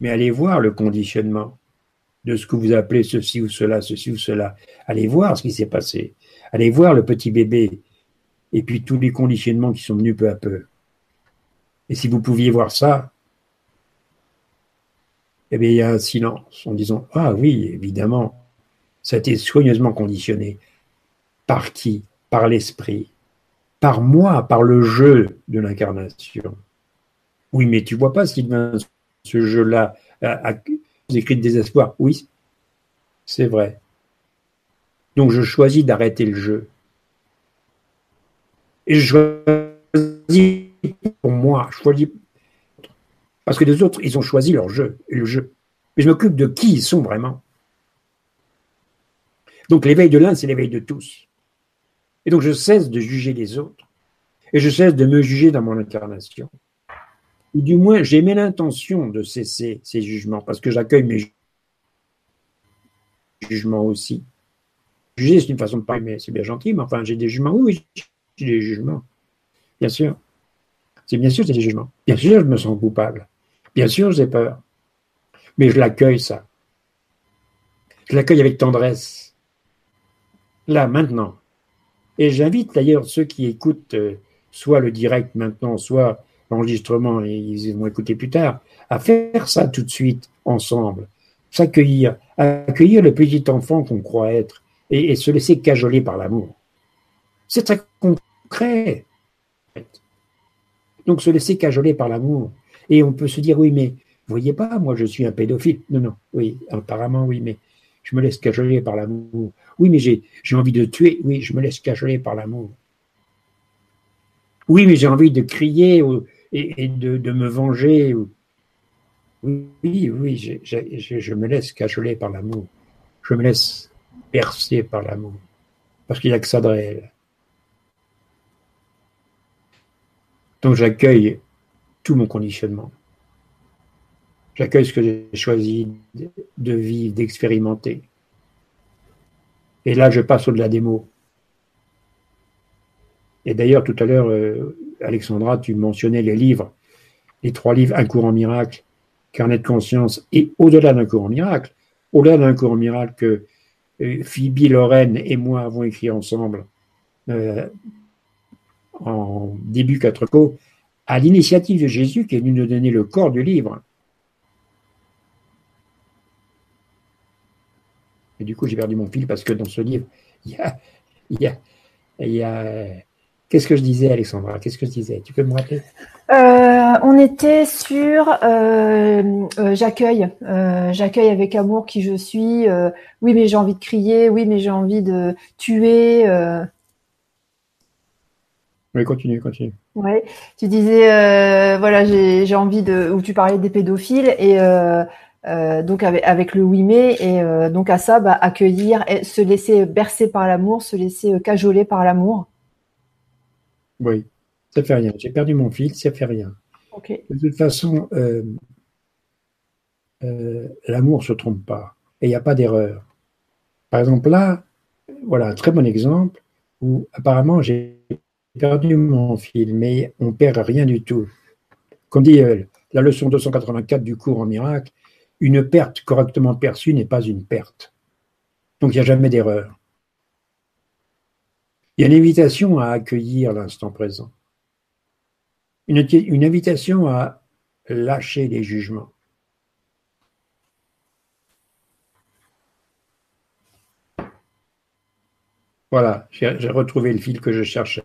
Mais allez voir le conditionnement de ce que vous appelez ceci ou cela, ceci ou cela. Allez voir ce qui s'est passé. Allez voir le petit bébé et puis tous les conditionnements qui sont venus peu à peu. Et si vous pouviez voir ça, eh bien, il y a un silence en disant Ah oui, évidemment, ça a été soigneusement conditionné. Par qui? Par l'esprit. Par moi, par le jeu de l'incarnation. Oui, mais tu vois pas, Sylvain, ce jeu-là a, écrit de désespoir. Oui, c'est vrai. Donc je choisis d'arrêter le jeu. Et je choisis pour moi, je choisis parce que les autres, ils ont choisi leur jeu, le jeu. Mais je m'occupe de qui ils sont vraiment. Donc l'éveil de l'un, c'est l'éveil de tous. Et donc je cesse de juger les autres. Et je cesse de me juger dans mon incarnation. Ou du moins, j'ai mis l'intention de cesser ces jugements, parce que j'accueille mes jugements aussi. Juger, c'est une façon de parler, mais c'est bien gentil, mais enfin, j'ai des jugements. Oui, j'ai des jugements. Bien sûr. C'est bien sûr, c'est des jugements. Bien sûr, je me sens coupable. Bien sûr, j'ai peur. Mais je l'accueille, ça. Je l'accueille avec tendresse. Là, maintenant. Et j'invite d'ailleurs ceux qui écoutent euh, soit le direct maintenant, soit l'enregistrement et ils vont écouter plus tard, à faire ça tout de suite ensemble. S'accueillir, accueillir le petit enfant qu'on croit être et, se laisser cajoler par l'amour. C'est très concret. Donc se laisser cajoler par l'amour. Et on peut se dire, oui, mais voyez pas, moi je suis un pédophile. Non, non, oui, apparemment oui, mais je me laisse cajoler par l'amour. Oui, mais j'ai envie de tuer. Oui, je me laisse cajoler par l'amour. Oui, mais j'ai envie de crier et, de, me venger. Oui, oui, je, me laisse cajoler par l'amour. Je me laisse percer par l'amour. Parce qu'il n'y a que ça de réel. Donc j'accueille tout mon conditionnement. J'accueille ce que j'ai choisi de vivre, d'expérimenter. Et là, je passe au-delà des mots. Et d'ailleurs, tout à l'heure, euh, Alexandra, tu mentionnais les livres, les trois livres, Un courant miracle, Carnet de conscience et Au-delà d'un courant miracle. Au-delà d'un courant miracle que euh, Phoebe, Lorraine et moi avons écrit ensemble euh, en début quatre co, à l'initiative de Jésus qui est venu nous donner le corps du livre. Et du coup, j'ai perdu mon fil parce que dans ce livre, il y a Qu'est-ce que je disais, Alexandra? Qu'est-ce que je disais? Tu peux me rappeler? Euh, On était sur euh, euh, j'accueille, j'accueille avec amour qui je suis. oui, mais j'ai envie de crier. Oui, mais j'ai envie de tuer. Oui, continue, continue. Ouais, tu disais voilà, j'ai envie de. Ou tu parlais des pédophiles et donc avec, avec, le oui mais et donc à ça, bah, accueillir, se laisser bercer par l'amour, se laisser cajoler par l'amour. Oui, ça fait rien. J'ai perdu mon fil, ça fait rien. De toute façon, euh, euh, l'amour ne se trompe pas et il n'y a pas d'erreur. Par exemple, là, voilà un très bon exemple où apparemment j'ai perdu mon fil, mais on ne perd rien du tout. Comme dit euh, la leçon 284 du cours en miracle, une perte correctement perçue n'est pas une perte. Donc il n'y a jamais d'erreur. Il y a une invitation à accueillir l'instant présent. Une, invitation à lâcher les jugements. Voilà, j'ai retrouvé le fil que je cherchais.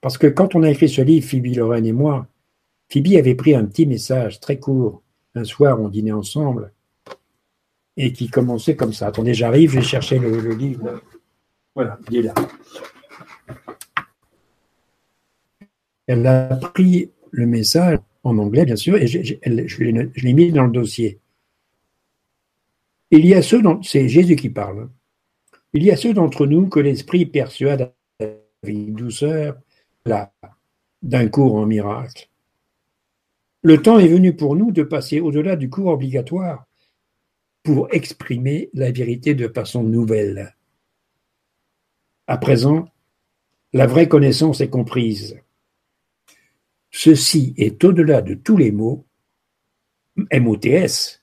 Parce que quand on a écrit ce livre, Phoebe, Lorraine et moi, Phoebe avait pris un petit message très court. Un soir, on dînait ensemble et qui commençait comme ça. Attendez, j'arrive, je vais chercher le livre. Voilà, il est là. Elle a pris le message en anglais, bien sûr, et je, l'ai mis dans le dossier. Il y a ceux, c'est Jésus qui parle, il y a ceux d'entre nous que l'Esprit persuade avec douceur d'un cours en miracle. Le temps est venu pour nous de passer au-delà du cours obligatoire pour exprimer la vérité de façon nouvelle. À présent, la vraie connaissance est comprise. Ceci est au-delà de tous les mots, MOTS,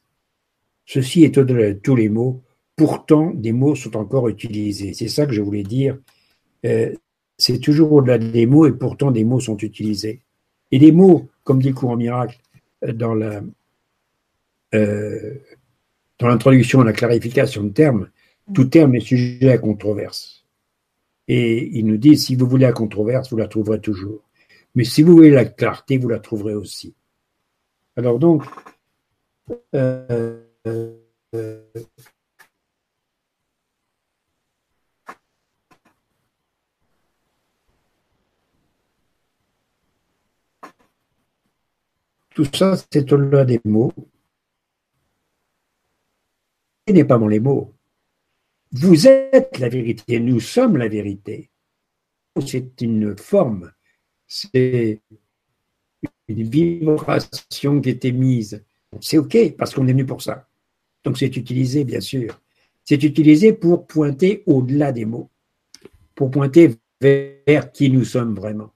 ceci est au-delà de tous les mots, pourtant des mots sont encore utilisés. C'est ça que je voulais dire. Euh, c'est toujours au-delà des mots et pourtant des mots sont utilisés. Et les mots, comme dit le courant miracle euh, euh, dans l'introduction à la clarification de termes, tout terme est sujet à controverse. Et il nous dit, si vous voulez la controverse, vous la trouverez toujours. Mais si vous voulez la clarté, vous la trouverez aussi. Alors donc, euh, tout ça, c'est au-delà des mots. Ce n'est pas dans les mots. Vous êtes la vérité, nous sommes la vérité. C'est une forme, c'est une vibration qui est émise. C'est OK parce qu'on est venu pour ça. Donc c'est utilisé, bien sûr. C'est utilisé pour pointer au-delà des mots, pour pointer vers qui nous sommes vraiment.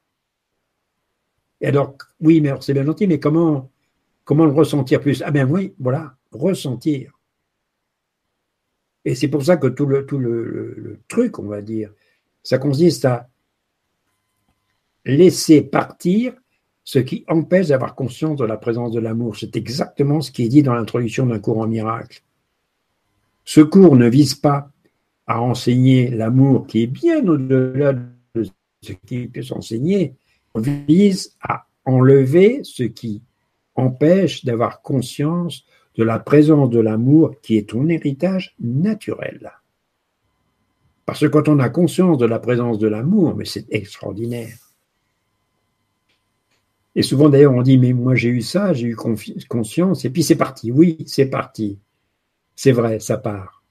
Et alors, oui, mais c'est bien gentil, mais comment, comment le ressentir plus? Ah bien oui, voilà, ressentir. Et c'est pour ça que tout le, truc, on va dire, ça consiste à laisser partir ce qui empêche d'avoir conscience de la présence de l'amour. C'est exactement ce qui est dit dans l'introduction d'un cours en miracle. Ce cours ne vise pas à enseigner l'amour qui est bien au-delà de ce qui peut s'enseigner, on vise à enlever ce qui empêche d'avoir conscience de la présence de l'amour qui est ton héritage naturel. Parce que quand on a conscience de la présence de l'amour, mais c'est extraordinaire. Et souvent d'ailleurs on dit mais moi j'ai eu ça, j'ai eu conscience et puis c'est parti. Oui, c'est parti. C'est vrai, ça part.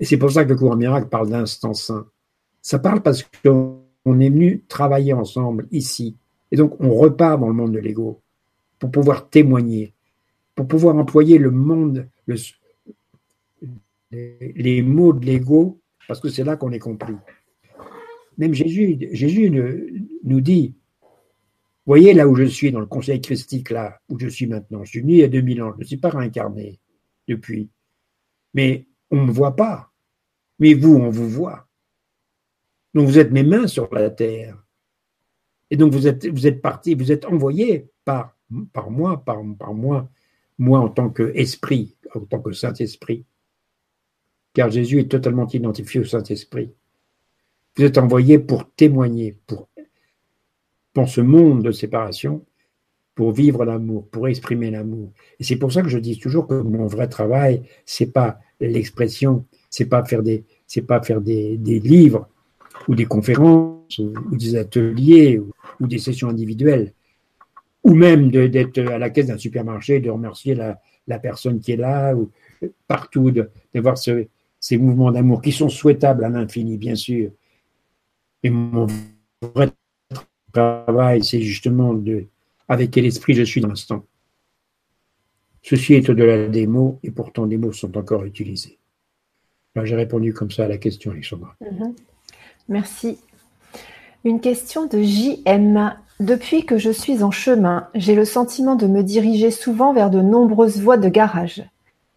Et c'est pour ça que le cours miracle parle d'instant saint. Ça parle parce qu'on est venu travailler ensemble ici. Et donc on repart dans le monde de l'ego pour pouvoir témoigner, pour pouvoir employer le monde, les, mots de l'ego, parce que c'est là qu'on est compris. Même Jésus, nous dit, voyez là où je suis, dans le conseil christique, là où je suis maintenant. Je suis venu il y a 2000 ans, je ne suis pas réincarné depuis. Mais on ne me voit pas. Mais vous, on vous voit. Donc vous êtes mes mains sur la terre. Et donc vous êtes, vous parti, vous êtes envoyé par, moi, par moi, moi en tant qu'esprit, en tant que Saint-Esprit. Car Jésus est totalement identifié au Saint-Esprit. Vous êtes envoyé pour témoigner, pour dans ce monde de séparation, pour vivre l'amour, pour exprimer l'amour. Et c'est pour ça que je dis toujours que mon vrai travail, c'est pas l'expression, c'est pas faire des, pas faire des livres ou des conférences ou, des ateliers ou, des sessions individuelles, ou même d'être à la caisse d'un supermarché, de remercier la, personne qui est là, ou partout, de, voir ce, ces mouvements d'amour qui sont souhaitables à l'infini, bien sûr. Et mon vrai travail, c'est justement de avec quel esprit je suis dans l'instant. Ceci est au-delà des mots, et pourtant des mots sont encore utilisés. J'ai répondu comme ça à la question, Alexandra. Mhm. Merci. Une question de JM. Depuis que je suis en chemin, j'ai le sentiment de me diriger souvent vers de nombreuses voies de garage.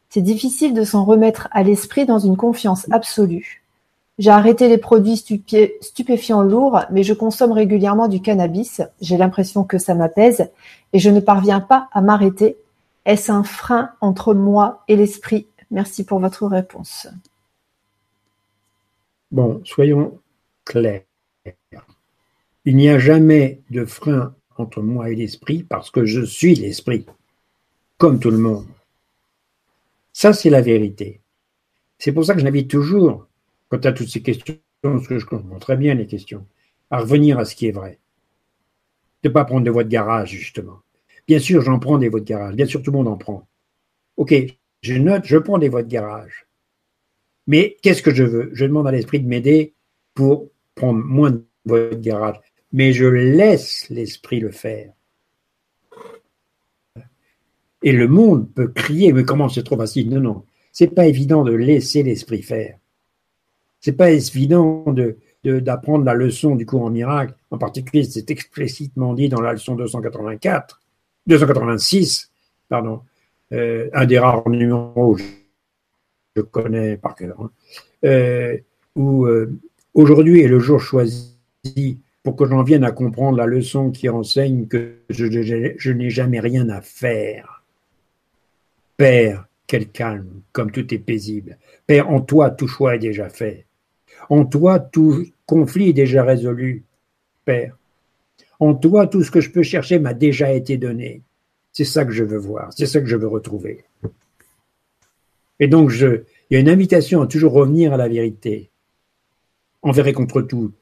C'est difficile de s'en remettre à l'esprit dans une confiance absolue. J'ai arrêté les produits stupéfiants lourds, mais je consomme régulièrement du cannabis. J'ai l'impression que ça m'apaise et je ne parviens pas à m'arrêter. Est-ce un frein entre moi et l'esprit? Merci pour votre réponse. Bon, soyons clair. Il n'y a jamais de frein entre moi et l'esprit parce que je suis l'esprit, comme tout le monde. Ça, c'est la vérité. C'est pour ça que j'invite toujours, quant à toutes ces questions, parce que je comprends très bien les questions, à revenir à ce qui est vrai. De ne pas prendre de voies de garage, justement. Bien sûr, j'en prends des voies de garage. Bien sûr, tout le monde en prend. OK, je note, je prends des voies de garage. Mais qu'est-ce que je veux? Je demande à l'esprit de m'aider pour prendre moins de voies de garage. Mais je laisse l'esprit le faire. Et le monde peut crier, mais comment c'est trop facile Non, non. C'est pas évident de laisser l'esprit faire. C'est pas évident de, d'apprendre la leçon du cours en miracle. En particulier, c'est explicitement dit dans la leçon 284, 286, pardon, euh, un des rares numéros que je connais par cœur, hein, euh, où euh, Aujourd'hui est le jour choisi pour que j'en vienne à comprendre la leçon qui enseigne que je, n'ai jamais rien à faire. Père, quel calme, comme tout est paisible. Père, en toi, tout choix est déjà fait. En toi, tout conflit est déjà résolu. Père, en toi, tout ce que je peux chercher m'a déjà été donné. C'est ça que je veux voir, c'est ça que je veux retrouver. Et donc, il y a une invitation à toujours revenir à la vérité envers et contre tout.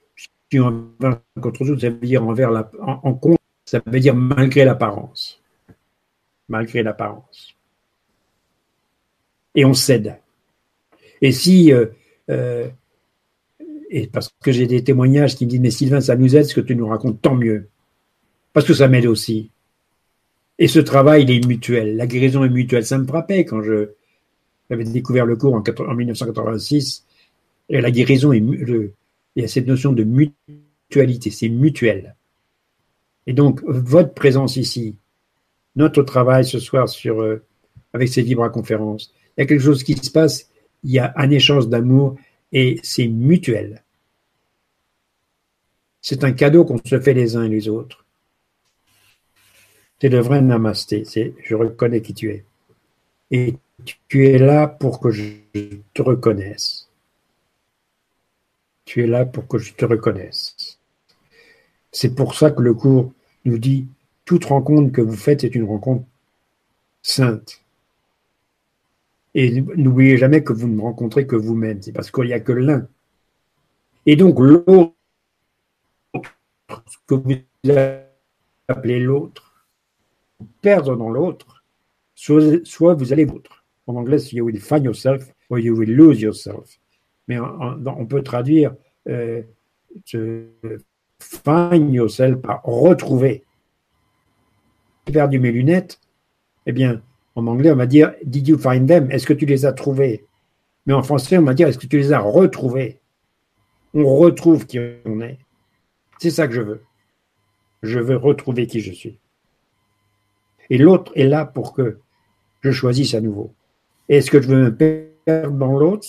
Envers contre tout, ça veut dire envers la, en, ça veut dire malgré l'apparence. Malgré l'apparence. Et on cède. Et si, euh, euh, parce que j'ai des témoignages qui me disent, mais Sylvain, ça nous aide ce que tu nous racontes, tant mieux. Parce que ça m'aide aussi. Et ce travail, il est mutuel. La guérison est mutuelle. Ça me frappait quand je j'avais découvert le cours en, en 1986 et la guérison, est, il y a cette notion de mutualité, c'est mutuel. Et donc, votre présence ici, notre travail ce soir euh, avec ces Vibra conférences, il y a quelque chose qui se passe, il y a un échange d'amour et c'est mutuel. C'est un cadeau qu'on se fait les uns et les autres. C'est le vrai namasté, je reconnais qui tu es. Et tu es là pour que je te reconnaisse. Tu es là pour que je te reconnaisse. C'est pour ça que le cours nous dit toute rencontre que vous faites est une rencontre sainte. Et n'oubliez jamais que vous ne rencontrez que vous-même, c'est parce qu'il n'y a que l'un. Et donc l'autre, ce que vous appelez l'autre, perdre dans l'autre, soit, vous allez l'autre. En anglais, you will find yourself or you will lose yourself. Mais on, peut traduire euh, find yourself par retrouver. J'ai perdu mes lunettes, eh bien, en anglais, on va dire Did you find them? Est-ce que tu les as trouvées? Mais en français, on va dire Est-ce que tu les as retrouvées? On retrouve qui on est. C'est ça que je veux. Je veux retrouver qui je suis. Et l'autre est là pour que je choisisse à nouveau. Est-ce que je veux me perdre dans l'autre?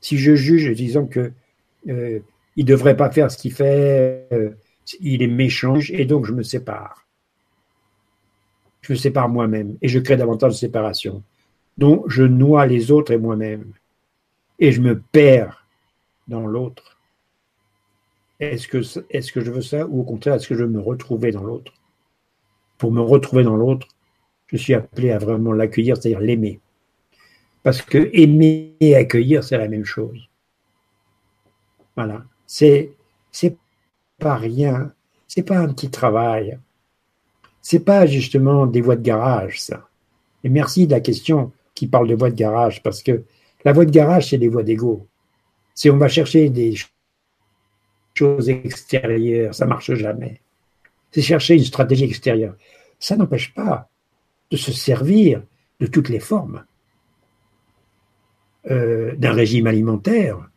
Si je juge disant que euh, il devrait pas faire ce qu'il fait, euh, il est méchant, et donc je me sépare je me sépare moi-même et je crée davantage de séparation. Donc, je noie les autres et moi-même. Et je me perds dans l'autre. Est-ce que, que je veux ça ou au contraire, est-ce que je veux me retrouver dans l'autre? Pour me retrouver dans l'autre, je suis appelé à vraiment l'accueillir, c'est-à-dire l'aimer. Parce que aimer et accueillir, c'est la même chose. Voilà. C'est, c'est pas rien. C'est pas un petit travail c'est pas justement des voies de garage, ça. Et merci de la question qui parle de voies de garage, parce que la voie de garage, c'est des voies d'ego. Si on va chercher des choses extérieures, ça marche jamais. C'est chercher une stratégie extérieure. Ça n'empêche pas de se servir de toutes les formes euh, d'un régime alimentaire,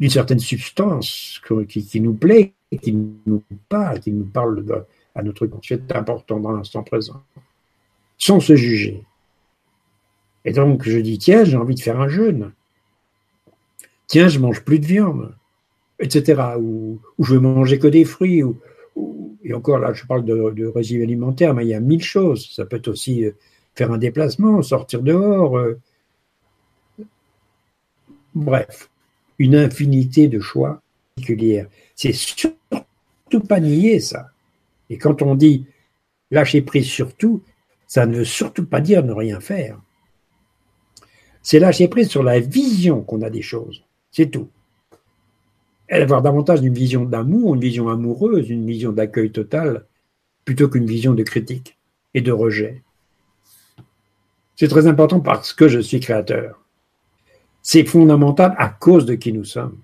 d'une certaine substance qui, nous plaît, qui nous parle, qui nous parle à notre c'est important dans l'instant présent, sans se juger. Et donc je dis, tiens, j'ai envie de faire un jeûne. Tiens, je mange plus de viande, etc. Ou, je veux manger que des fruits. Ou, et encore là, je parle de, de, régime alimentaire, mais il y a mille choses. Ça peut être aussi euh, faire un déplacement, sortir dehors. Euh. Bref, une infinité de choix particuliers. C'est surtout pas nier ça. Et quand on dit lâcher prise sur tout, ça ne veut surtout pas dire ne rien faire. C'est lâcher prise sur la vision qu'on a des choses. C'est tout. Et avoir davantage une vision d'amour, une vision amoureuse, une vision d'accueil total, plutôt qu'une vision de critique et de rejet. C'est très important parce que je suis créateur. C'est fondamental à cause de qui nous sommes.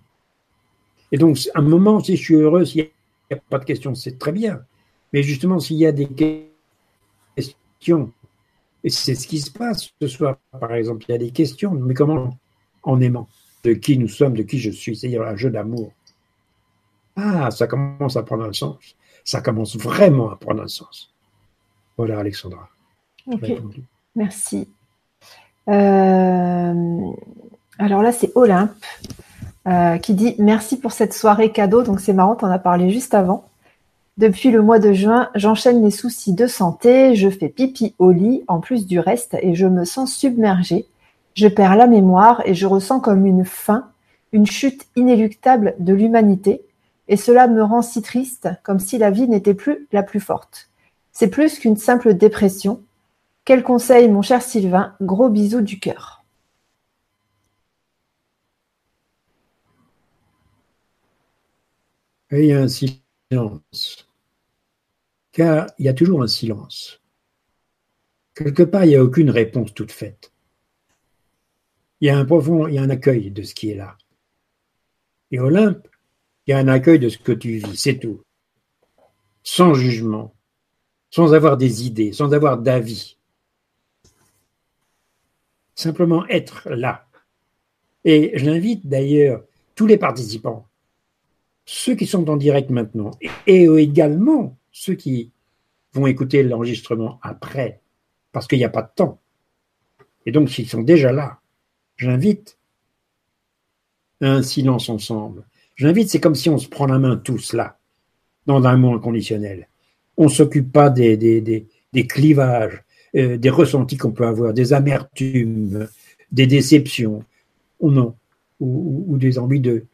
Et donc, à un moment, si je suis heureux, s'il n'y a pas de question, c'est très bien. Mais justement, s'il y a des questions, et c'est ce qui se passe ce soir, par exemple, il y a des questions, mais comment en aimant de qui nous sommes, de qui je suis, c'est-à-dire un jeu d'amour. Ah, ça commence à prendre un sens. Ça commence vraiment à prendre un sens. Voilà, Alexandra. Merci. Euh, alors là, c'est Olympe euh, qui dit merci pour cette soirée cadeau. Donc c'est marrant, on a parlé juste avant. Depuis le mois de juin, j'enchaîne les soucis de santé, je fais pipi au lit en plus du reste et je me sens submergée. Je perds la mémoire et je ressens comme une fin, une chute inéluctable de l'humanité et cela me rend si triste comme si la vie n'était plus la plus forte. C'est plus qu'une simple dépression. Quel conseil mon cher Sylvain, gros bisous du cœur. Et ainsi silence. Car il y a toujours un silence. Quelque part, il n'y a aucune réponse toute faite. Il y a un profond, il y a un accueil de ce qui est là. Et Olympe, il y a un accueil de ce que tu vis, c'est tout. Sans jugement, sans avoir des idées, sans avoir d'avis. Simplement être là. Et je l'invite d'ailleurs tous les participants ceux qui sont en direct maintenant et également ceux qui vont écouter l'enregistrement après, parce qu'il n'y a pas de temps. Et donc, s'ils sont déjà là, j'invite un silence ensemble. J'invite, c'est comme si on se prend la main tous là, dans un mot inconditionnel. On ne s'occupe pas des, des, clivages, euh, des ressentis qu'on peut avoir, des amertumes, des déceptions, ou non, ou des envies de,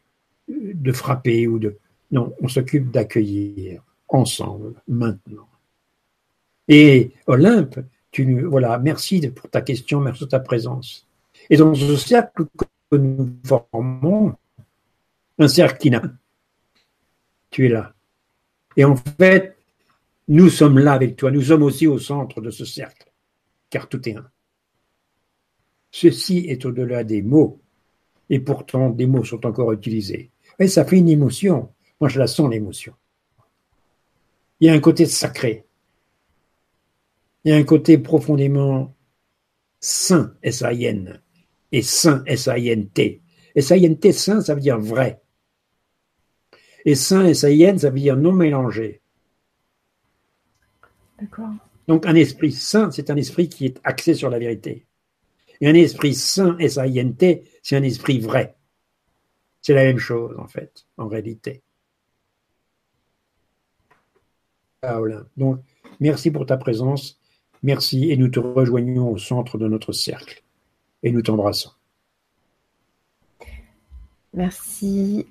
de frapper ou de... Non, on s'occupe d'accueillir ensemble, maintenant. Et Olympe, tu, voilà, merci pour ta question, merci pour ta présence. Et dans ce cercle que nous formons, un cercle qui n'a tu es là. Et en fait, nous sommes là avec toi, nous sommes aussi au centre de ce cercle, car tout est un. Ceci est au-delà des mots, et pourtant des mots sont encore utilisés. Ça fait une émotion. Moi, je la sens, l'émotion. Il y a un côté sacré. Il y a un côté profondément saint, S-A-I-N, et saint, S-A-I-N-T. S-A-I-N-T, saint, ça veut dire vrai. Et saint, S-A-I-N, ça veut dire non mélangé. D'accord. Donc un esprit saint, c'est un esprit qui est axé sur la vérité. Et un esprit saint, S-A-I-N-T, c'est un esprit vrai. C'est la même chose, en fait, en réalité. Donc, merci pour ta présence. Merci et nous te rejoignons au centre de notre cercle. Et nous t'embrassons. Merci.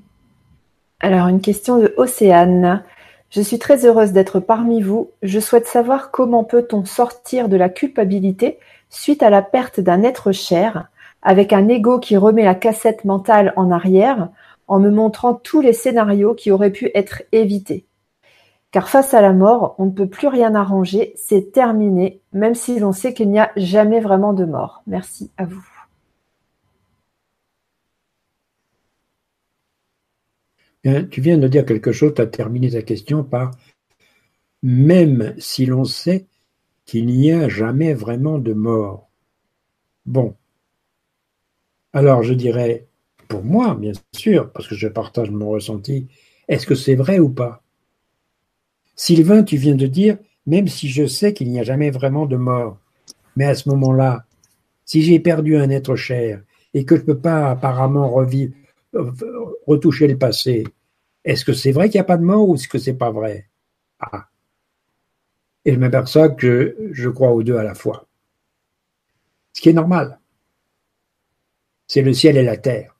Alors, une question de Océane. Je suis très heureuse d'être parmi vous. Je souhaite savoir comment peut-on sortir de la culpabilité suite à la perte d'un être cher, avec un ego qui remet la cassette mentale en arrière, en me montrant tous les scénarios qui auraient pu être évités. Car face à la mort, on ne peut plus rien arranger, c'est terminé, même si l'on sait qu'il n'y a jamais vraiment de mort. Merci à vous. Tu viens de dire quelque chose, tu as terminé ta question par même si l'on sait qu'il n'y a jamais vraiment de mort. Bon. Alors je dirais, pour moi, bien sûr, parce que je partage mon ressenti, est-ce que c'est vrai ou pas? Sylvain, tu viens de dire, même si je sais qu'il n'y a jamais vraiment de mort, mais à ce moment-là, si j'ai perdu un être cher et que je ne peux pas apparemment euh, retoucher le passé, est-ce que c'est vrai qu'il n'y a pas de mort ou est-ce que c'est pas vrai? Ah, et je m'aperçois que je crois aux deux à la fois. Ce qui est normal. C'est le ciel et la terre.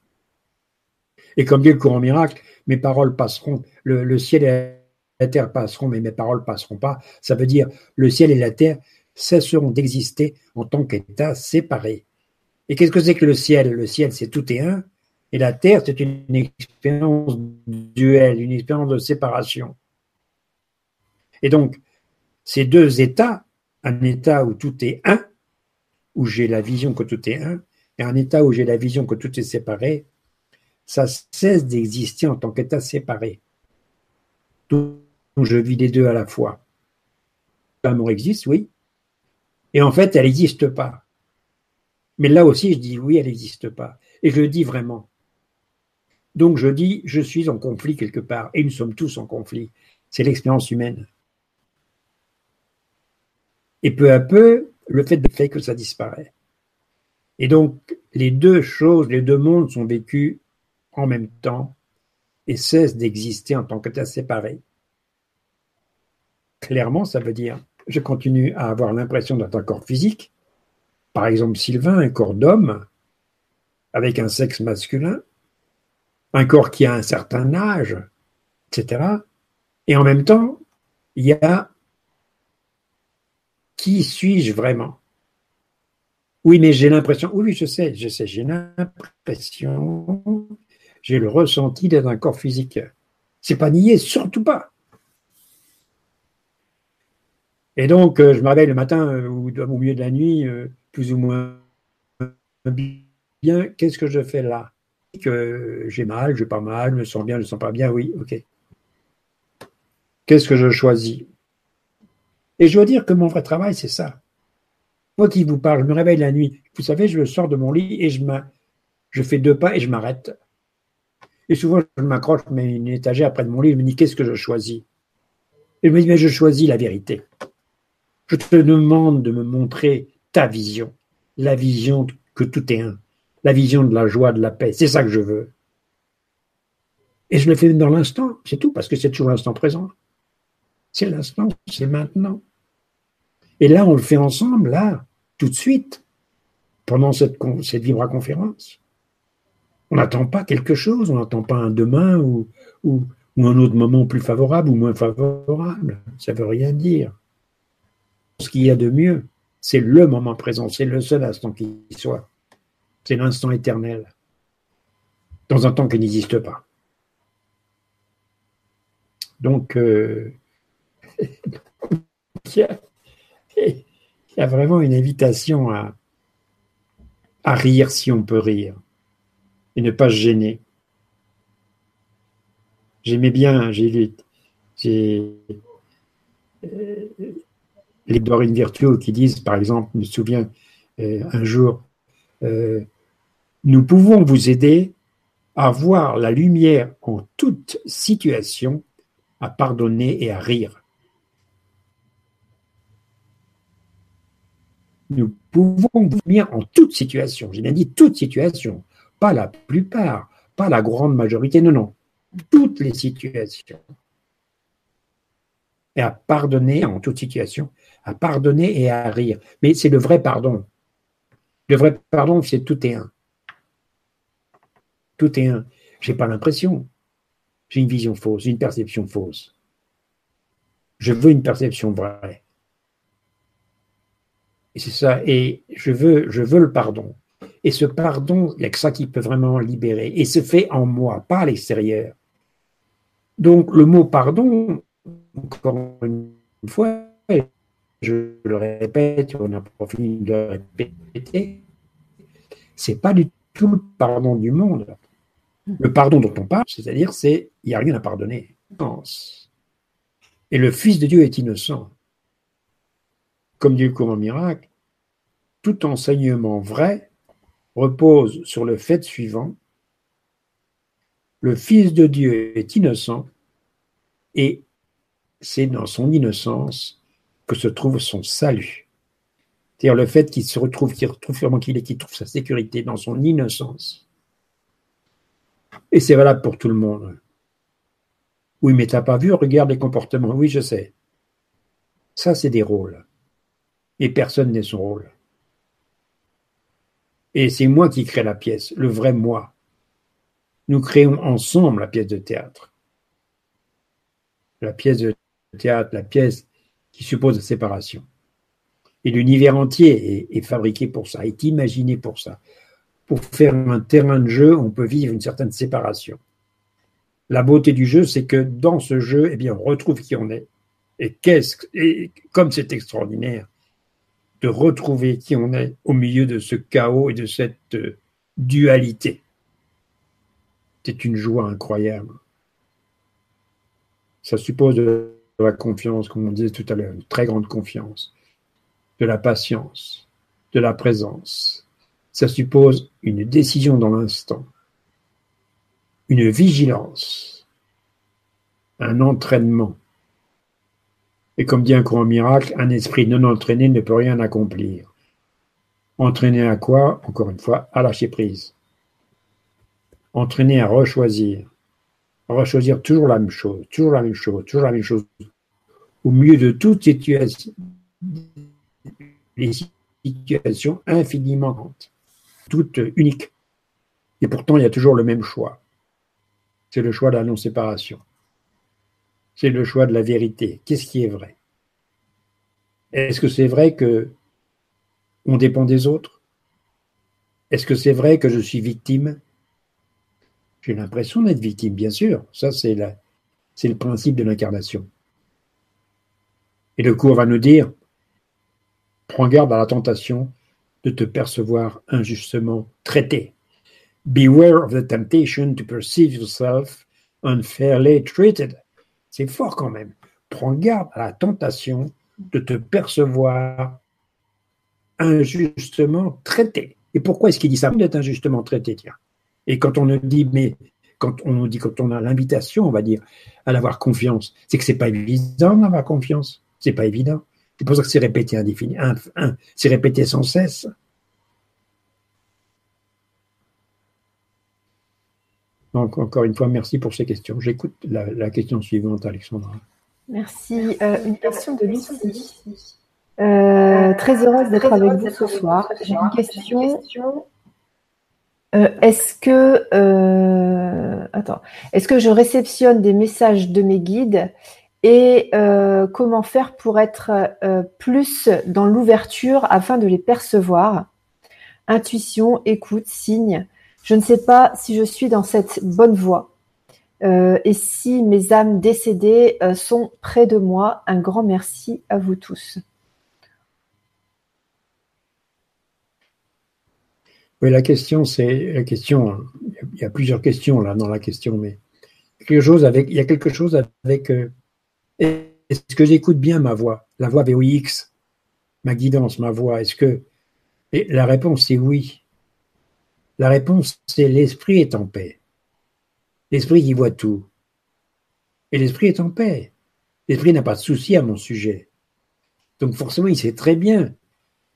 Et comme dit le courant miracle, mes paroles passeront, le, ciel et la terre passeront, mais mes paroles passeront pas. Ça veut dire le ciel et la terre cesseront d'exister en tant qu'état séparé. Et qu'est-ce que c'est que le ciel? Le ciel, c'est tout et un, et la terre, c'est une expérience duel, une expérience de séparation. Et donc, ces deux états, un état où tout est un, où j'ai la vision que tout est un, et un état où j'ai la vision que tout est séparé, ça cesse d'exister en tant qu'état séparé. Donc je vis les deux à la fois. L'amour existe, oui. Et en fait, elle n'existe pas. Mais là aussi, je dis oui, elle n'existe pas. Et je le dis vraiment. Donc je dis, je suis en conflit quelque part. Et nous sommes tous en conflit. C'est l'expérience humaine. Et peu à peu, le fait de fait que ça disparaît. Et donc, les deux choses, les deux mondes sont vécus en même temps et cessent d'exister en tant qu'état séparé. Clairement, ça veut dire, je continue à avoir l'impression d'être un corps physique, par exemple Sylvain, un corps d'homme, avec un sexe masculin, un corps qui a un certain âge, etc. Et en même temps, il y a qui suis-je vraiment? Oui, mais j'ai l'impression, oui, je sais, je sais, j'ai l'impression, j'ai le ressenti d'être un corps physique. C'est pas nier, surtout pas. Et donc, euh, je me réveille le matin euh, ou au milieu de la nuit, euh, plus ou moins bien. Qu'est-ce que je fais là? Que j'ai mal, je pas mal, je me sens bien, je me sens pas bien. Oui, ok. Qu'est-ce que je choisis? Et je dois dire que mon vrai travail, c'est ça. Moi qui vous parle, je me réveille la nuit. Vous savez, je sors de mon lit et je, fais deux pas et je m'arrête. Et souvent, je m'accroche, mets une étagère près de mon lit, je me dis qu'est-ce que je choisis? Et je me dis, mais je choisis la vérité. Je te demande de me montrer ta vision, la vision que tout est un, la vision de la joie, de la paix. C'est ça que je veux. Et je le fais dans l'instant, c'est tout, parce que c'est toujours l'instant présent. C'est l'instant, c'est maintenant. Et là, on le fait ensemble, là, tout de suite, pendant cette, cette vibra-conférence. On n'attend pas quelque chose, on n'attend pas un demain ou, un autre moment plus favorable ou moins favorable. Ça ne veut rien dire. ce qu'il y a de mieux. C'est le moment présent, c'est le seul instant qui soit. C'est l'instant éternel, dans un temps qui n'existe pas. Donc, euh, il, y a, vraiment une invitation à, rire si on peut rire et ne pas se gêner. J'aimais bien, j'ai lu, j'ai euh, les Dorines Virtuo qui disent, par exemple, je me souviens euh, un jour, euh, nous pouvons vous aider à voir la lumière en toute situation, à pardonner et à rire. Nous pouvons venir en toute situation. J'ai bien dit toute situation, pas la plupart, pas la grande majorité, non, non, toutes les situations. Et à pardonner en toute situation, à pardonner et à rire. Mais c'est le vrai pardon. Le vrai pardon, c'est tout est un. Tout est un. J'ai pas l'impression. J'ai une vision fausse, une perception fausse. Je veux une perception vraie. Et c'est ça. Et je veux, je veux le pardon. Et ce pardon, il n'y a que ça qui peut vraiment libérer. Et se fait en moi, pas à l'extérieur. Donc le mot pardon, encore une fois, je le répète, on a fini de le répéter, c'est pas du tout le pardon du monde. Le pardon dont on parle, c'est-à-dire, c'est il n'y a rien à pardonner. Et le Fils de Dieu est innocent. Comme Dieu court en miracle, tout enseignement vrai repose sur le fait suivant le Fils de Dieu est innocent et c'est dans son innocence que se trouve son salut. C'est-à-dire le fait qu'il se retrouve, qu'il retrouve qu'il est, qu'il trouve sa sécurité dans son innocence. Et c'est valable pour tout le monde. Oui, mais t'as pas vu, regarde les comportements. Oui, je sais. Ça, c'est des rôles. Et personne n'est son rôle. Et c'est moi qui crée la pièce, le vrai moi. Nous créons ensemble la pièce de théâtre. La pièce de théâtre, la pièce qui suppose la séparation. Et l'univers entier est, fabriqué pour ça, est imaginé pour ça. Pour faire un terrain de jeu, on peut vivre une certaine séparation. La beauté du jeu, c'est que dans ce jeu, eh bien, on retrouve qui on est. Et qu'est-ce et comme c'est extraordinaire de retrouver qui on est au milieu de ce chaos et de cette euh, dualité. C'est une joie incroyable. Ça suppose de la confiance, comme on disait tout à l'heure, une très grande confiance, de la patience, de la présence. Ça suppose une décision dans l'instant, une vigilance, un entraînement. Et comme dit un courant miracle, un esprit non entraîné ne peut rien accomplir. Entraîné à quoi? Encore une fois, à lâcher prise entraîner à rechoisir, rechoisir toujours la même chose, toujours la même chose, toujours la même chose, au milieu de toutes situations, les situations infiniment grandes, toutes uniques. Et pourtant, il y a toujours le même choix. C'est le choix de la non-séparation. C'est le choix de la vérité. Qu'est-ce qui est vrai? Est-ce que c'est vrai que on dépend des autres? Est-ce que c'est vrai que je suis victime? J'ai l'impression d'être victime, bien sûr. Ça, c'est le principe de l'incarnation. Et le cours va nous dire, prends garde à la tentation de te percevoir injustement traité. Beware of the temptation to perceive yourself unfairly treated. C'est fort quand même. Prends garde à la tentation de te percevoir injustement traité. Et pourquoi est-ce qu'il dit ça D'être injustement traité, tiens. Et quand on nous dit, mais quand on dit, quand on a l'invitation, on va dire, à l'avoir confiance, c'est que c'est pas évident d'avoir confiance. C'est pas évident. C'est pour ça que c'est répété indéfini, c'est répété sans cesse. Encore une fois, merci pour ces questions. J'écoute la, question suivante, Alexandra. Merci. Euh, une question de Lucie. Euh, très heureuse d'être avec vous ce soir. J'ai une question euh, est-ce que est-ce que je réceptionne des messages de mes guides et comment faire pour être plus dans l'ouverture afin de les percevoir? Intuition, écoute, signe. Je ne sais pas si je suis dans cette bonne voie. et si mes âmes décédées sont près de moi, un grand merci à vous tous. Oui, la question, c'est la question. Il y a plusieurs questions là dans la question, mais quelque chose avec, il y a quelque chose avec. Euh, est-ce que j'écoute bien ma voix, la voix VOX, ma guidance, ma voix Est-ce que et la réponse c'est oui. La réponse c'est l'esprit est en paix. L'esprit qui voit tout. Et l'esprit est en paix. L'esprit n'a pas de souci à mon sujet. Donc forcément, il sait très bien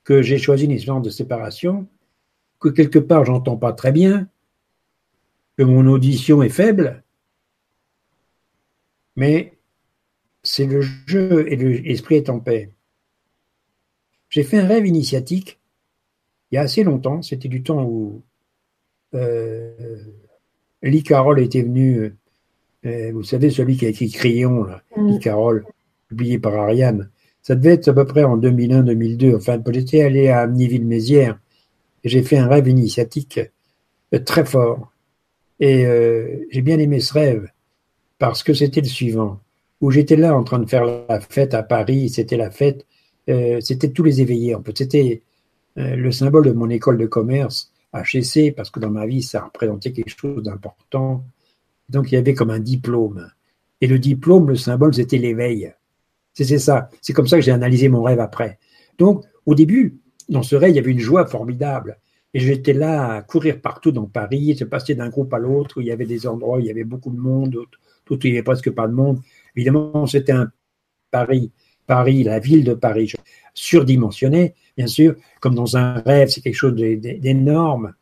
que j'ai choisi une histoire de séparation que quelque part j'entends pas très bien, que mon audition est faible, mais c'est le jeu et l'esprit est en paix. J'ai fait un rêve initiatique il y a assez longtemps, c'était du temps où Lee Carroll était venu, euh, vous savez, celui qui a écrit Crayon, là, mm. Lee Carroll, publié par Ariane. Ça devait être à peu près en 2001-2002. Enfin, j'étais allé à Amniville-Mézières j'ai fait un rêve initiatique euh, très fort. Et euh, j'ai bien aimé ce rêve parce que c'était le suivant, où j'étais là en train de faire la fête à Paris, c'était la fête, euh, c'était tous les éveillés. En fait, c'était le symbole de mon école de commerce, HEC, parce que dans ma vie, ça représentait quelque chose d'important. Donc il y avait comme un diplôme. Et le diplôme, le symbole, c'était l'éveil. C'est ça. C'est comme ça que j'ai analysé mon rêve après. Donc, au début, dans ce rêve, il y avait une joie formidable. Et j'étais là à courir partout dans Paris, se passer d'un groupe à l'autre, il y avait des endroits où il y avait beaucoup de monde, d'autres où il n'y avait presque pas de monde. Évidemment, c'était un Paris, Paris, la ville de Paris, surdimensionné, bien sûr, comme dans un rêve, c'est quelque chose d'énorme.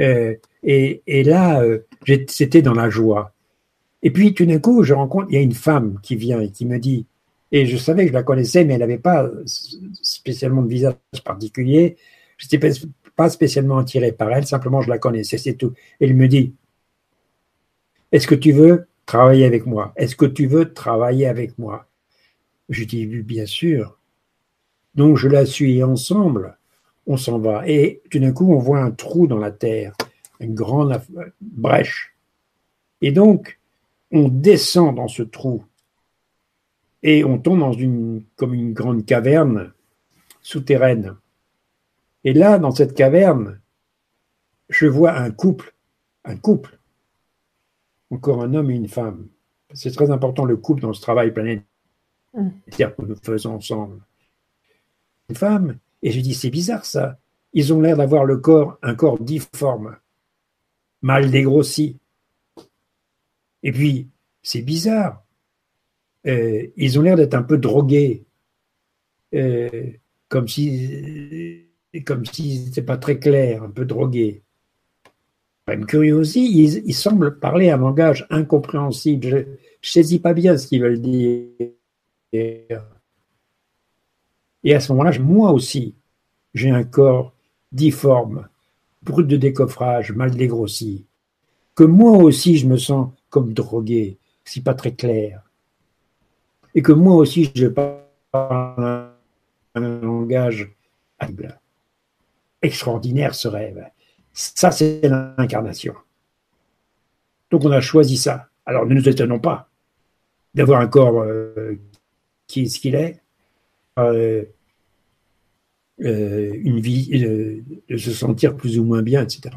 Euh, et, et, là, euh, c'était dans la joie. Et puis, tout d'un coup, je rencontre, il y a une femme qui vient et qui me dit, et je savais que je la connaissais, mais elle n'avait pas spécialement de visage particulier. Je n'étais pas spécialement attiré par elle, simplement je la connaissais, c'est tout. Elle me dit, est-ce que tu veux travailler avec moi? Est-ce que tu veux travailler avec moi? Je dis, bien sûr. Donc je la suis ensemble, on s'en va. Et tout d'un coup, on voit un trou dans la terre, une grande brèche. Et donc, on descend dans ce trou et on tombe dans une, comme une grande caverne souterraine. Et là, dans cette caverne, je vois un couple, un couple, encore un homme et une femme. C'est très important le couple dans ce travail planétaire que nous faisons ensemble. Femme, et je dis c'est bizarre ça. Ils ont l'air d'avoir le corps, un corps difforme, mal dégrossi. Et puis, c'est bizarre. Euh, ils ont l'air d'être un peu drogués, euh, comme si comme n'étaient pas très clairs, un peu drogués. Même curieux aussi, ils, semblent parler un langage incompréhensible. Je ne saisis pas bien ce qu'ils veulent dire. Et à ce moment-là, moi aussi, j'ai un corps difforme, brut de décoffrage, mal dégrossi, que moi aussi je me sens comme drogué, si pas très clair et que moi aussi je parle un langage extraordinaire ce rêve. Ça, c'est l'incarnation. Donc on a choisi ça. Alors ne nous étonnons pas d'avoir un corps euh, qui est ce qu'il est, une vie, de se sentir plus ou moins bien, etc.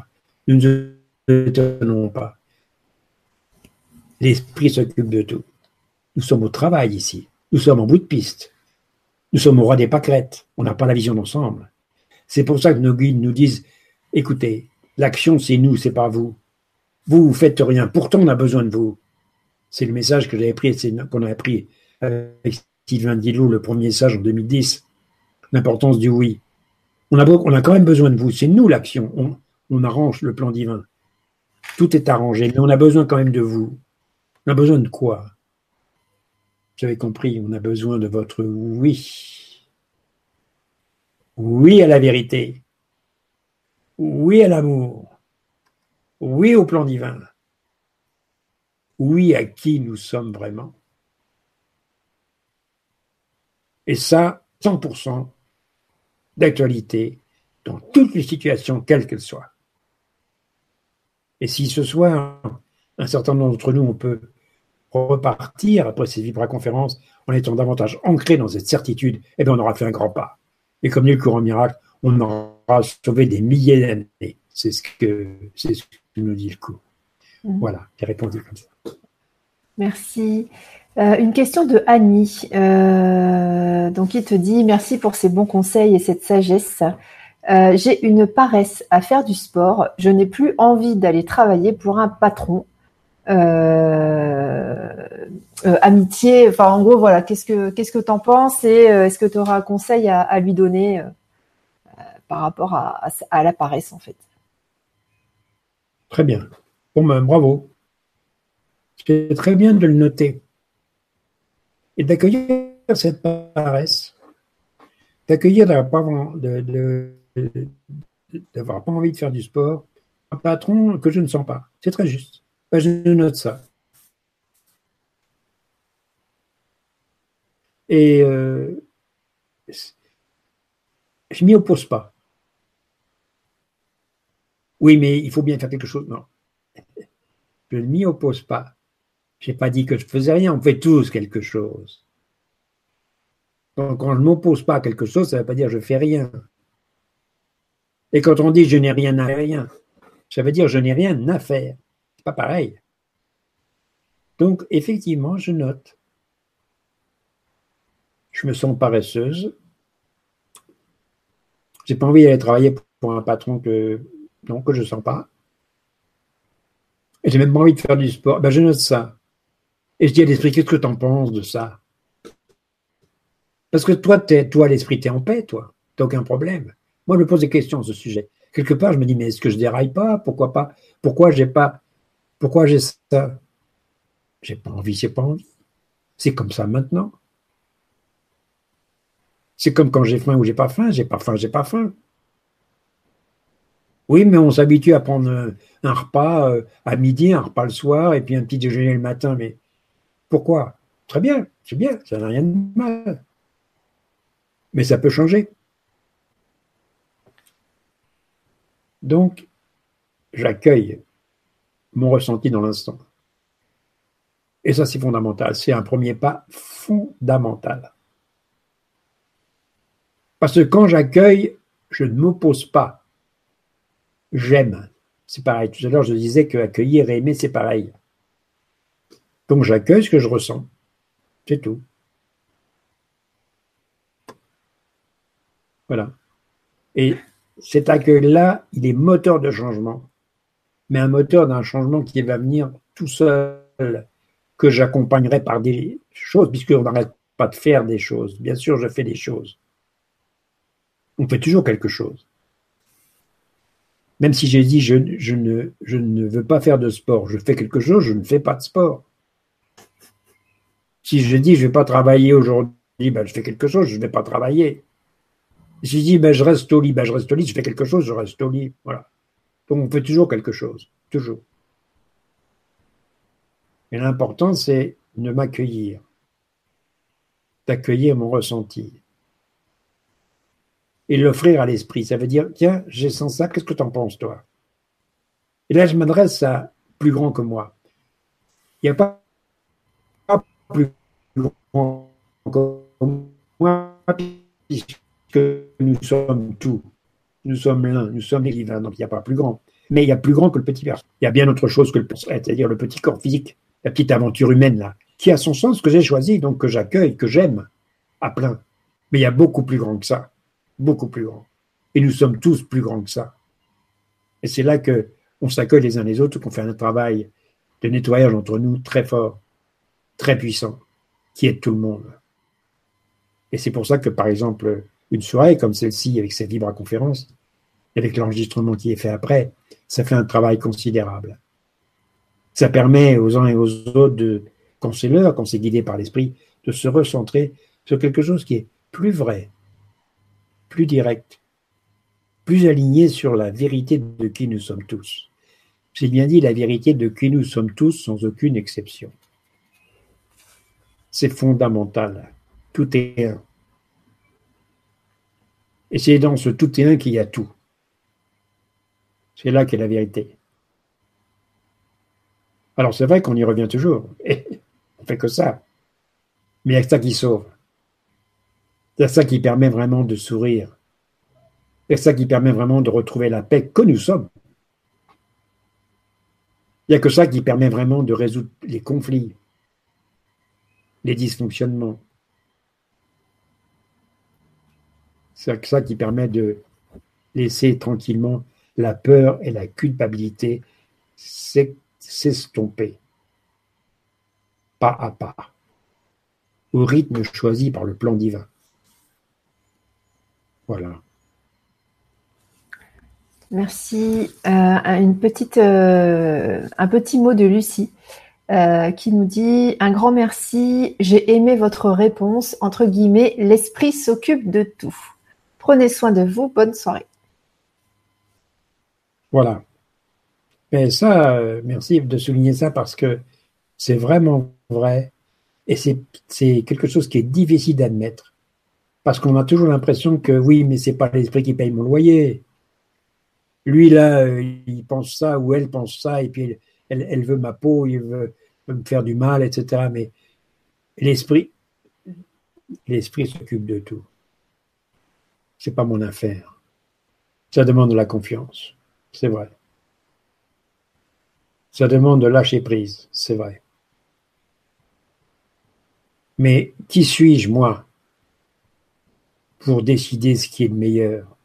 Ne nous étonnons pas. L'esprit s'occupe de tout. Nous sommes au travail ici. Nous sommes en bout de piste. Nous sommes au roi des pâquerettes. On n'a pas la vision d'ensemble. C'est pour ça que nos guides nous disent écoutez, l'action, c'est nous, c'est pas vous. Vous, vous faites rien. Pourtant, on a besoin de vous. C'est le message que j'avais pris, qu'on a appris avec Sylvain Dillot, le premier message en 2010. L'importance du oui. On a, on a quand même besoin de vous. C'est nous l'action. On, on arrange le plan divin. Tout est arrangé, mais on a besoin quand même de vous. On a besoin de quoi? Vous avez compris, on a besoin de votre oui. Oui à la vérité. Oui à l'amour. Oui au plan divin. Oui à qui nous sommes vraiment. Et ça, 100% d'actualité dans toutes les situations, quelles qu'elles soient. Et si ce soir, un certain nombre d'entre nous, on peut repartir après ces vibra-conférences en étant davantage ancré dans cette certitude, eh bien, on aura fait un grand pas. Et comme dit le courant miracle, on aura sauvé des milliers d'années. C'est ce que, c'est ce que nous dit le coup. Mm. Voilà, j'ai répondu comme ça. Merci. Euh, une question de Annie, euh, donc il te dit merci pour ces bons conseils et cette sagesse. Euh, j'ai une paresse à faire du sport. Je n'ai plus envie d'aller travailler pour un patron. amitié, enfin en gros voilà, qu'est-ce que qu'est-ce que t'en penses et est-ce que tu auras un conseil à, lui donner par rapport à, à, la paresse en fait? Très bien. Bon ben bravo. C'est très bien de le noter et d'accueillir cette paresse, d'accueillir d'avoir pas, envie de faire du sport, un patron que je ne sens pas. C'est très juste. Ben, je note ça. Et euh, je m'y oppose pas. Oui, mais il faut bien faire quelque chose. Non. Je ne m'y oppose pas. Je n'ai pas dit que je faisais rien, on fait tous quelque chose. Donc, quand je ne m'oppose pas à quelque chose, ça ne veut pas dire je fais rien. Et quand on dit je n'ai rien à rien, ça veut dire je n'ai rien à faire. C'est pas pareil. Donc, effectivement, je note. Je me sens paresseuse. J'ai pas envie d'aller travailler pour un patron que, non, que je ne sens pas. Et j'ai même pas envie de faire du sport. Ben, je note ça. Et je dis à l'esprit, qu'est-ce que tu en penses de ça? Parce que toi, toi l'esprit, tu es en paix, toi. Tu aucun problème. Moi, je me pose des questions à ce sujet. Quelque part, je me dis, mais est-ce que je déraille pas? Pourquoi pas? Pourquoi j'ai pas Pourquoi j'ai ça? J'ai pas envie, j'ai pas envie. C'est comme ça maintenant. C'est comme quand j'ai faim ou j'ai pas faim, j'ai pas faim, j'ai pas faim. Oui, mais on s'habitue à prendre un repas euh, à midi, un repas le soir, et puis un petit déjeuner le matin, mais pourquoi? Très bien, c'est bien, ça n'a rien de mal. Mais ça peut changer. Donc, j'accueille mon ressenti dans l'instant. Et ça, c'est fondamental. C'est un premier pas fondamental. Parce que quand j'accueille, je ne m'oppose pas. J'aime. C'est pareil. Tout à l'heure, je disais que accueillir et aimer, c'est pareil. Donc j'accueille ce que je ressens. C'est tout. Voilà. Et cet accueil-là, il est moteur de changement, mais un moteur d'un changement qui va venir tout seul, que j'accompagnerai par des choses, puisqu'on n'arrête pas de faire des choses. Bien sûr, je fais des choses. On fait toujours quelque chose. Même si j'ai dit je, je ne veux pas faire de sport, je fais quelque chose, je ne fais pas de sport. Si je dis je ne vais pas travailler aujourd'hui, ben, je fais quelque chose, je ne vais pas travailler. Si je dis ben, je reste au lit, ben, je reste au lit, je fais quelque chose, je reste au lit. Voilà. Donc on fait toujours quelque chose, toujours. Et l'important, c'est de m'accueillir, d'accueillir mon ressenti et l'offrir à l'esprit. Ça veut dire, tiens, j'ai sens ça, qu'est-ce que tu en penses, toi? Et là, je m'adresse à plus grand que moi. Il n'y a pas plus grand que moi, puisque nous sommes tout. Nous sommes l'un, nous sommes les divins, donc il n'y a pas plus grand. Mais il y a plus grand que le petit verre. Il y a bien autre chose que le petit corps physique, la petite aventure humaine là, qui a son sens, que j'ai choisi, donc que j'accueille, que j'aime à plein. Mais il y a beaucoup plus grand que ça, beaucoup plus grand. Et nous sommes tous plus grands que ça. Et c'est là que on s'accueille les uns les autres, qu'on fait un travail de nettoyage entre nous très fort très puissant qui aide tout le monde. Et c'est pour ça que, par exemple, une soirée comme celle-ci, avec cette vibra-conférence, avec l'enregistrement qui est fait après, ça fait un travail considérable. Ça permet aux uns et aux autres de, quand c'est l'heure, quand c'est guidé par l'esprit, de se recentrer sur quelque chose qui est plus vrai, plus direct, plus aligné sur la vérité de qui nous sommes tous. C'est bien dit la vérité de qui nous sommes tous sans aucune exception. C'est fondamental. Tout est un. Et c'est dans ce tout et un qu'il y a tout. C'est là qu'est la vérité. Alors c'est vrai qu'on y revient toujours. on fait que ça. Mais il y a ça qui sauve. C'est ça qui permet vraiment de sourire. C'est ça qui permet vraiment de retrouver la paix que nous sommes. Il n'y a que ça qui permet vraiment de résoudre les conflits, les dysfonctionnements. C'est ça qui permet de laisser tranquillement la peur et la culpabilité s'estomper, pas à pas, au rythme choisi par le plan divin. Voilà. Merci. Euh, une petite, euh, un petit mot de Lucie euh, qui nous dit un grand merci. J'ai aimé votre réponse. Entre guillemets, l'esprit s'occupe de tout. Prenez soin de vous. Bonne soirée. Voilà. Mais ça, merci de souligner ça parce que c'est vraiment vrai et c'est quelque chose qui est difficile d'admettre parce qu'on a toujours l'impression que oui, mais c'est pas l'esprit qui paye mon loyer lui là, euh, il pense ça ou elle pense ça, et puis elle, veut ma peau, il veut, me faire du mal, etc. Mais l'esprit, l'esprit s'occupe de tout. C'est pas mon affaire. Ça demande de la confiance, c'est vrai. Ça demande de lâcher prise, c'est vrai. Mais qui suis-je, moi, pour décider ce qui est le meilleur?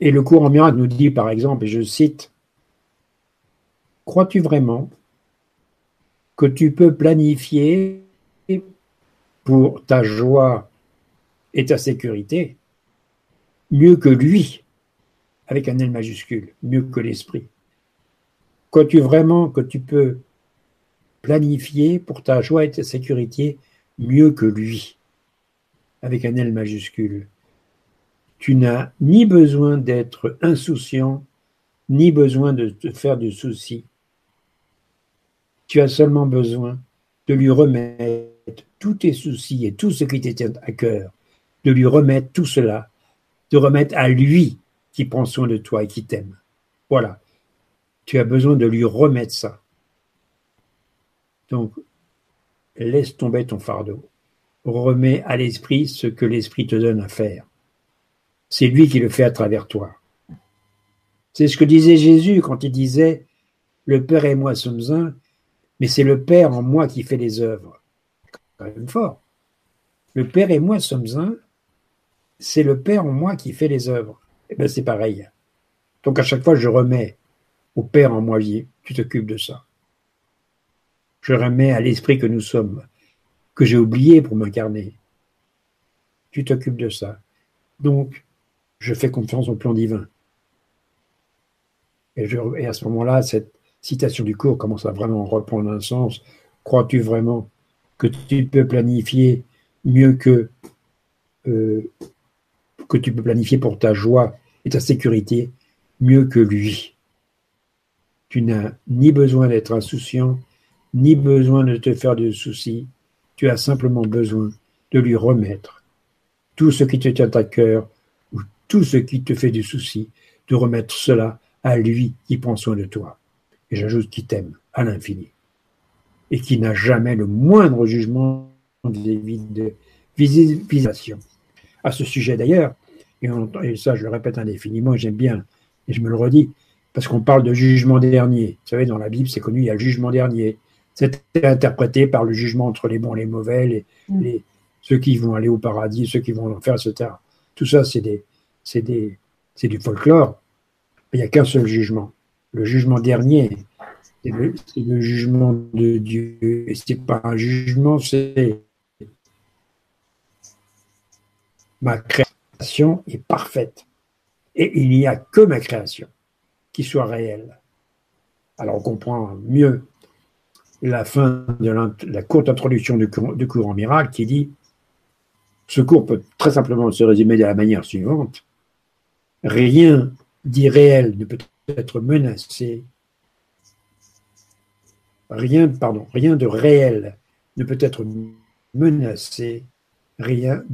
Et le courant miracle nous dit, par exemple, et je cite, Crois-tu vraiment que tu peux planifier pour ta joie et ta sécurité mieux que lui, avec un L majuscule, mieux que l'esprit? Crois-tu vraiment que tu peux planifier pour ta joie et ta sécurité mieux que lui, avec un L majuscule? Tu n'as ni besoin d'être insouciant, ni besoin de te faire de soucis. Tu as seulement besoin de lui remettre tous tes soucis et tout ce qui t'était à cœur, de lui remettre tout cela, de remettre à lui qui prend soin de toi et qui t'aime. Voilà. Tu as besoin de lui remettre ça. Donc, laisse tomber ton fardeau. Remets à l'esprit ce que l'esprit te donne à faire. C'est lui qui le fait à travers toi. C'est ce que disait Jésus quand il disait Le Père et moi sommes un, mais c'est le Père en moi qui fait les œuvres. Quand même fort. Le Père et moi sommes un, c'est le Père en moi qui fait les œuvres. Et eh bien c'est pareil. Donc à chaque fois, je remets au Père en moi, tu t'occupes de ça. Je remets à l'esprit que nous sommes, que j'ai oublié pour m'incarner. Tu t'occupes de ça. Donc, je fais confiance au plan divin. Et, à ce moment-là, cette citation du cours commence à vraiment reprendre un sens. Crois-tu vraiment que tu peux planifier mieux que euh, que tu peux planifier pour ta joie et ta sécurité mieux que lui? Tu n'as ni besoin d'être insouciant, ni besoin de te faire de soucis. Tu as simplement besoin de lui remettre tout ce qui te tient à cœur tout ce qui te fait du souci, de remettre cela à lui qui prend soin de toi. Et j'ajoute qui t'aime à l'infini et qui n'a jamais le moindre jugement vis-à-vis de visitation. À ce sujet d'ailleurs, et, et, ça je le répète indéfiniment, j'aime bien, et je me le redis, parce qu'on parle de jugement dernier. Vous savez, dans la Bible, c'est connu, il y a le jugement dernier. C'est interprété par le jugement entre les bons et les mauvais, les, mm. les, ceux qui vont aller au paradis, ceux qui vont en enfer, etc. Tout ça, c'est des, c'est du folklore. Il n'y a qu'un seul jugement. Le jugement dernier, c'est le, jugement de Dieu. Ce n'est pas un jugement, c'est ma création est parfaite. Et il n'y a que ma création qui soit réelle. Alors on comprend mieux la fin de la, courte introduction du cours, en miracle qui dit ce cours peut très simplement se résumer de la manière suivante Rien d'irréel ne peut être menacé. Rien, de réel ne peut être menacé. Rien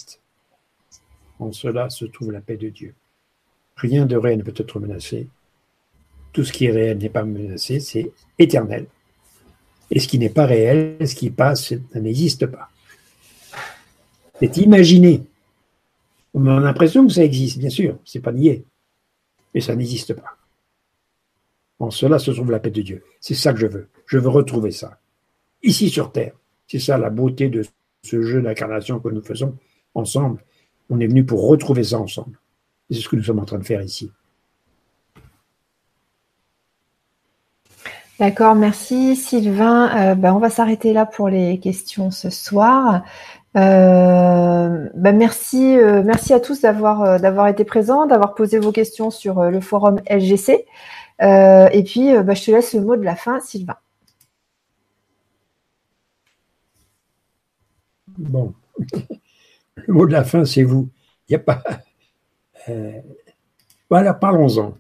En cela se trouve la paix de Dieu. Rien de réel ne peut être menacé. Tout ce qui est réel n'est pas menacé, c'est éternel. Et ce qui n'est pas réel, ce qui passe, ça n'existe pas. C'est imaginé. On a l'impression que ça existe, bien sûr, c'est pas nié. Mais ça n'existe pas. En cela se trouve la paix de Dieu. C'est ça que je veux. Je veux retrouver ça. Ici sur Terre. C'est ça la beauté de ce jeu d'incarnation que nous faisons ensemble. On est venu pour retrouver ça ensemble. C'est ce que nous sommes en train de faire ici. D'accord, merci Sylvain. Euh, ben, on va s'arrêter là pour les questions ce soir. Euh, ben, merci, euh, merci à tous d'avoir d'avoir été présents, d'avoir posé vos questions sur le forum LGC. et puis, ben, je te laisse le mot de la fin, Sylvain. Bon, le mot de la fin, c'est vous. Il n'y a pas. Voilà, parlons-en.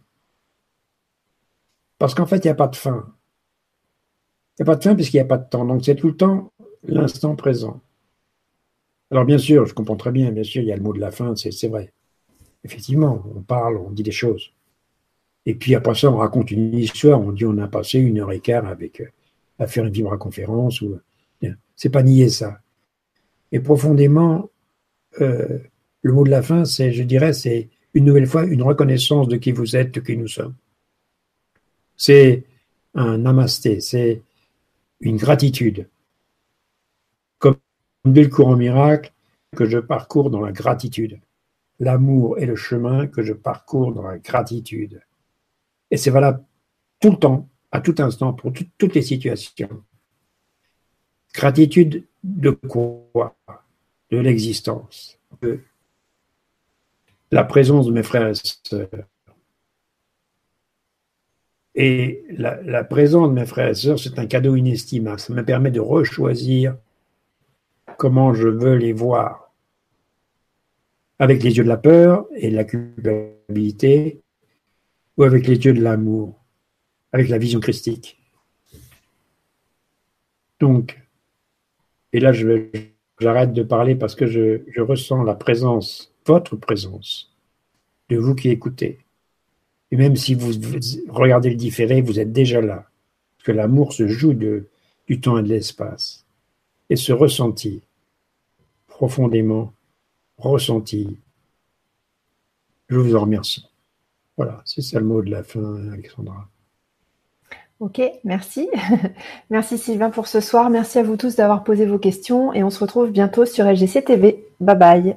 Parce qu'en fait, il n'y a pas de fin. Il n'y a pas de fin puisqu'il n'y a pas de temps. Donc c'est tout le temps l'instant présent. Alors bien sûr, je comprends très bien, bien sûr, il y a le mot de la fin, c'est vrai. Effectivement, on parle, on dit des choses. Et puis après ça, on raconte une histoire, on dit on a passé une heure et quart avec, euh, à faire une vibra-conférence. Ou, c'est pas nier ça. Et profondément, euh, le mot de la fin, c'est, je dirais, c'est une nouvelle fois une reconnaissance de qui vous êtes, de qui nous sommes. C'est un namasté, c'est une gratitude. Dit le courant miracle, que je parcours dans la gratitude. L'amour est le chemin que je parcours dans la gratitude. Et c'est valable tout le temps, à tout instant, pour toutes les situations. Gratitude de quoi? De l'existence, de la présence de mes frères et sœurs, et la, présence de mes frères et sœurs, c'est un cadeau inestimable. Ça me permet de rechoisir comment je veux les voir. Avec les yeux de la peur et de la culpabilité, ou avec les yeux de l'amour, avec la vision christique. Donc, et là, j'arrête de parler parce que je ressens la présence, votre présence, de vous qui écoutez. Et même si vous regardez le différé, vous êtes déjà là. Parce que l'amour se joue du temps et de l'espace. Et se ressentit, profondément ressenti. Je vous en remercie. Voilà, c'est ça le mot de la fin, Alexandra. Ok, merci. merci Sylvain pour ce soir. Merci à vous tous d'avoir posé vos questions et on se retrouve bientôt sur LGC TV. Bye bye.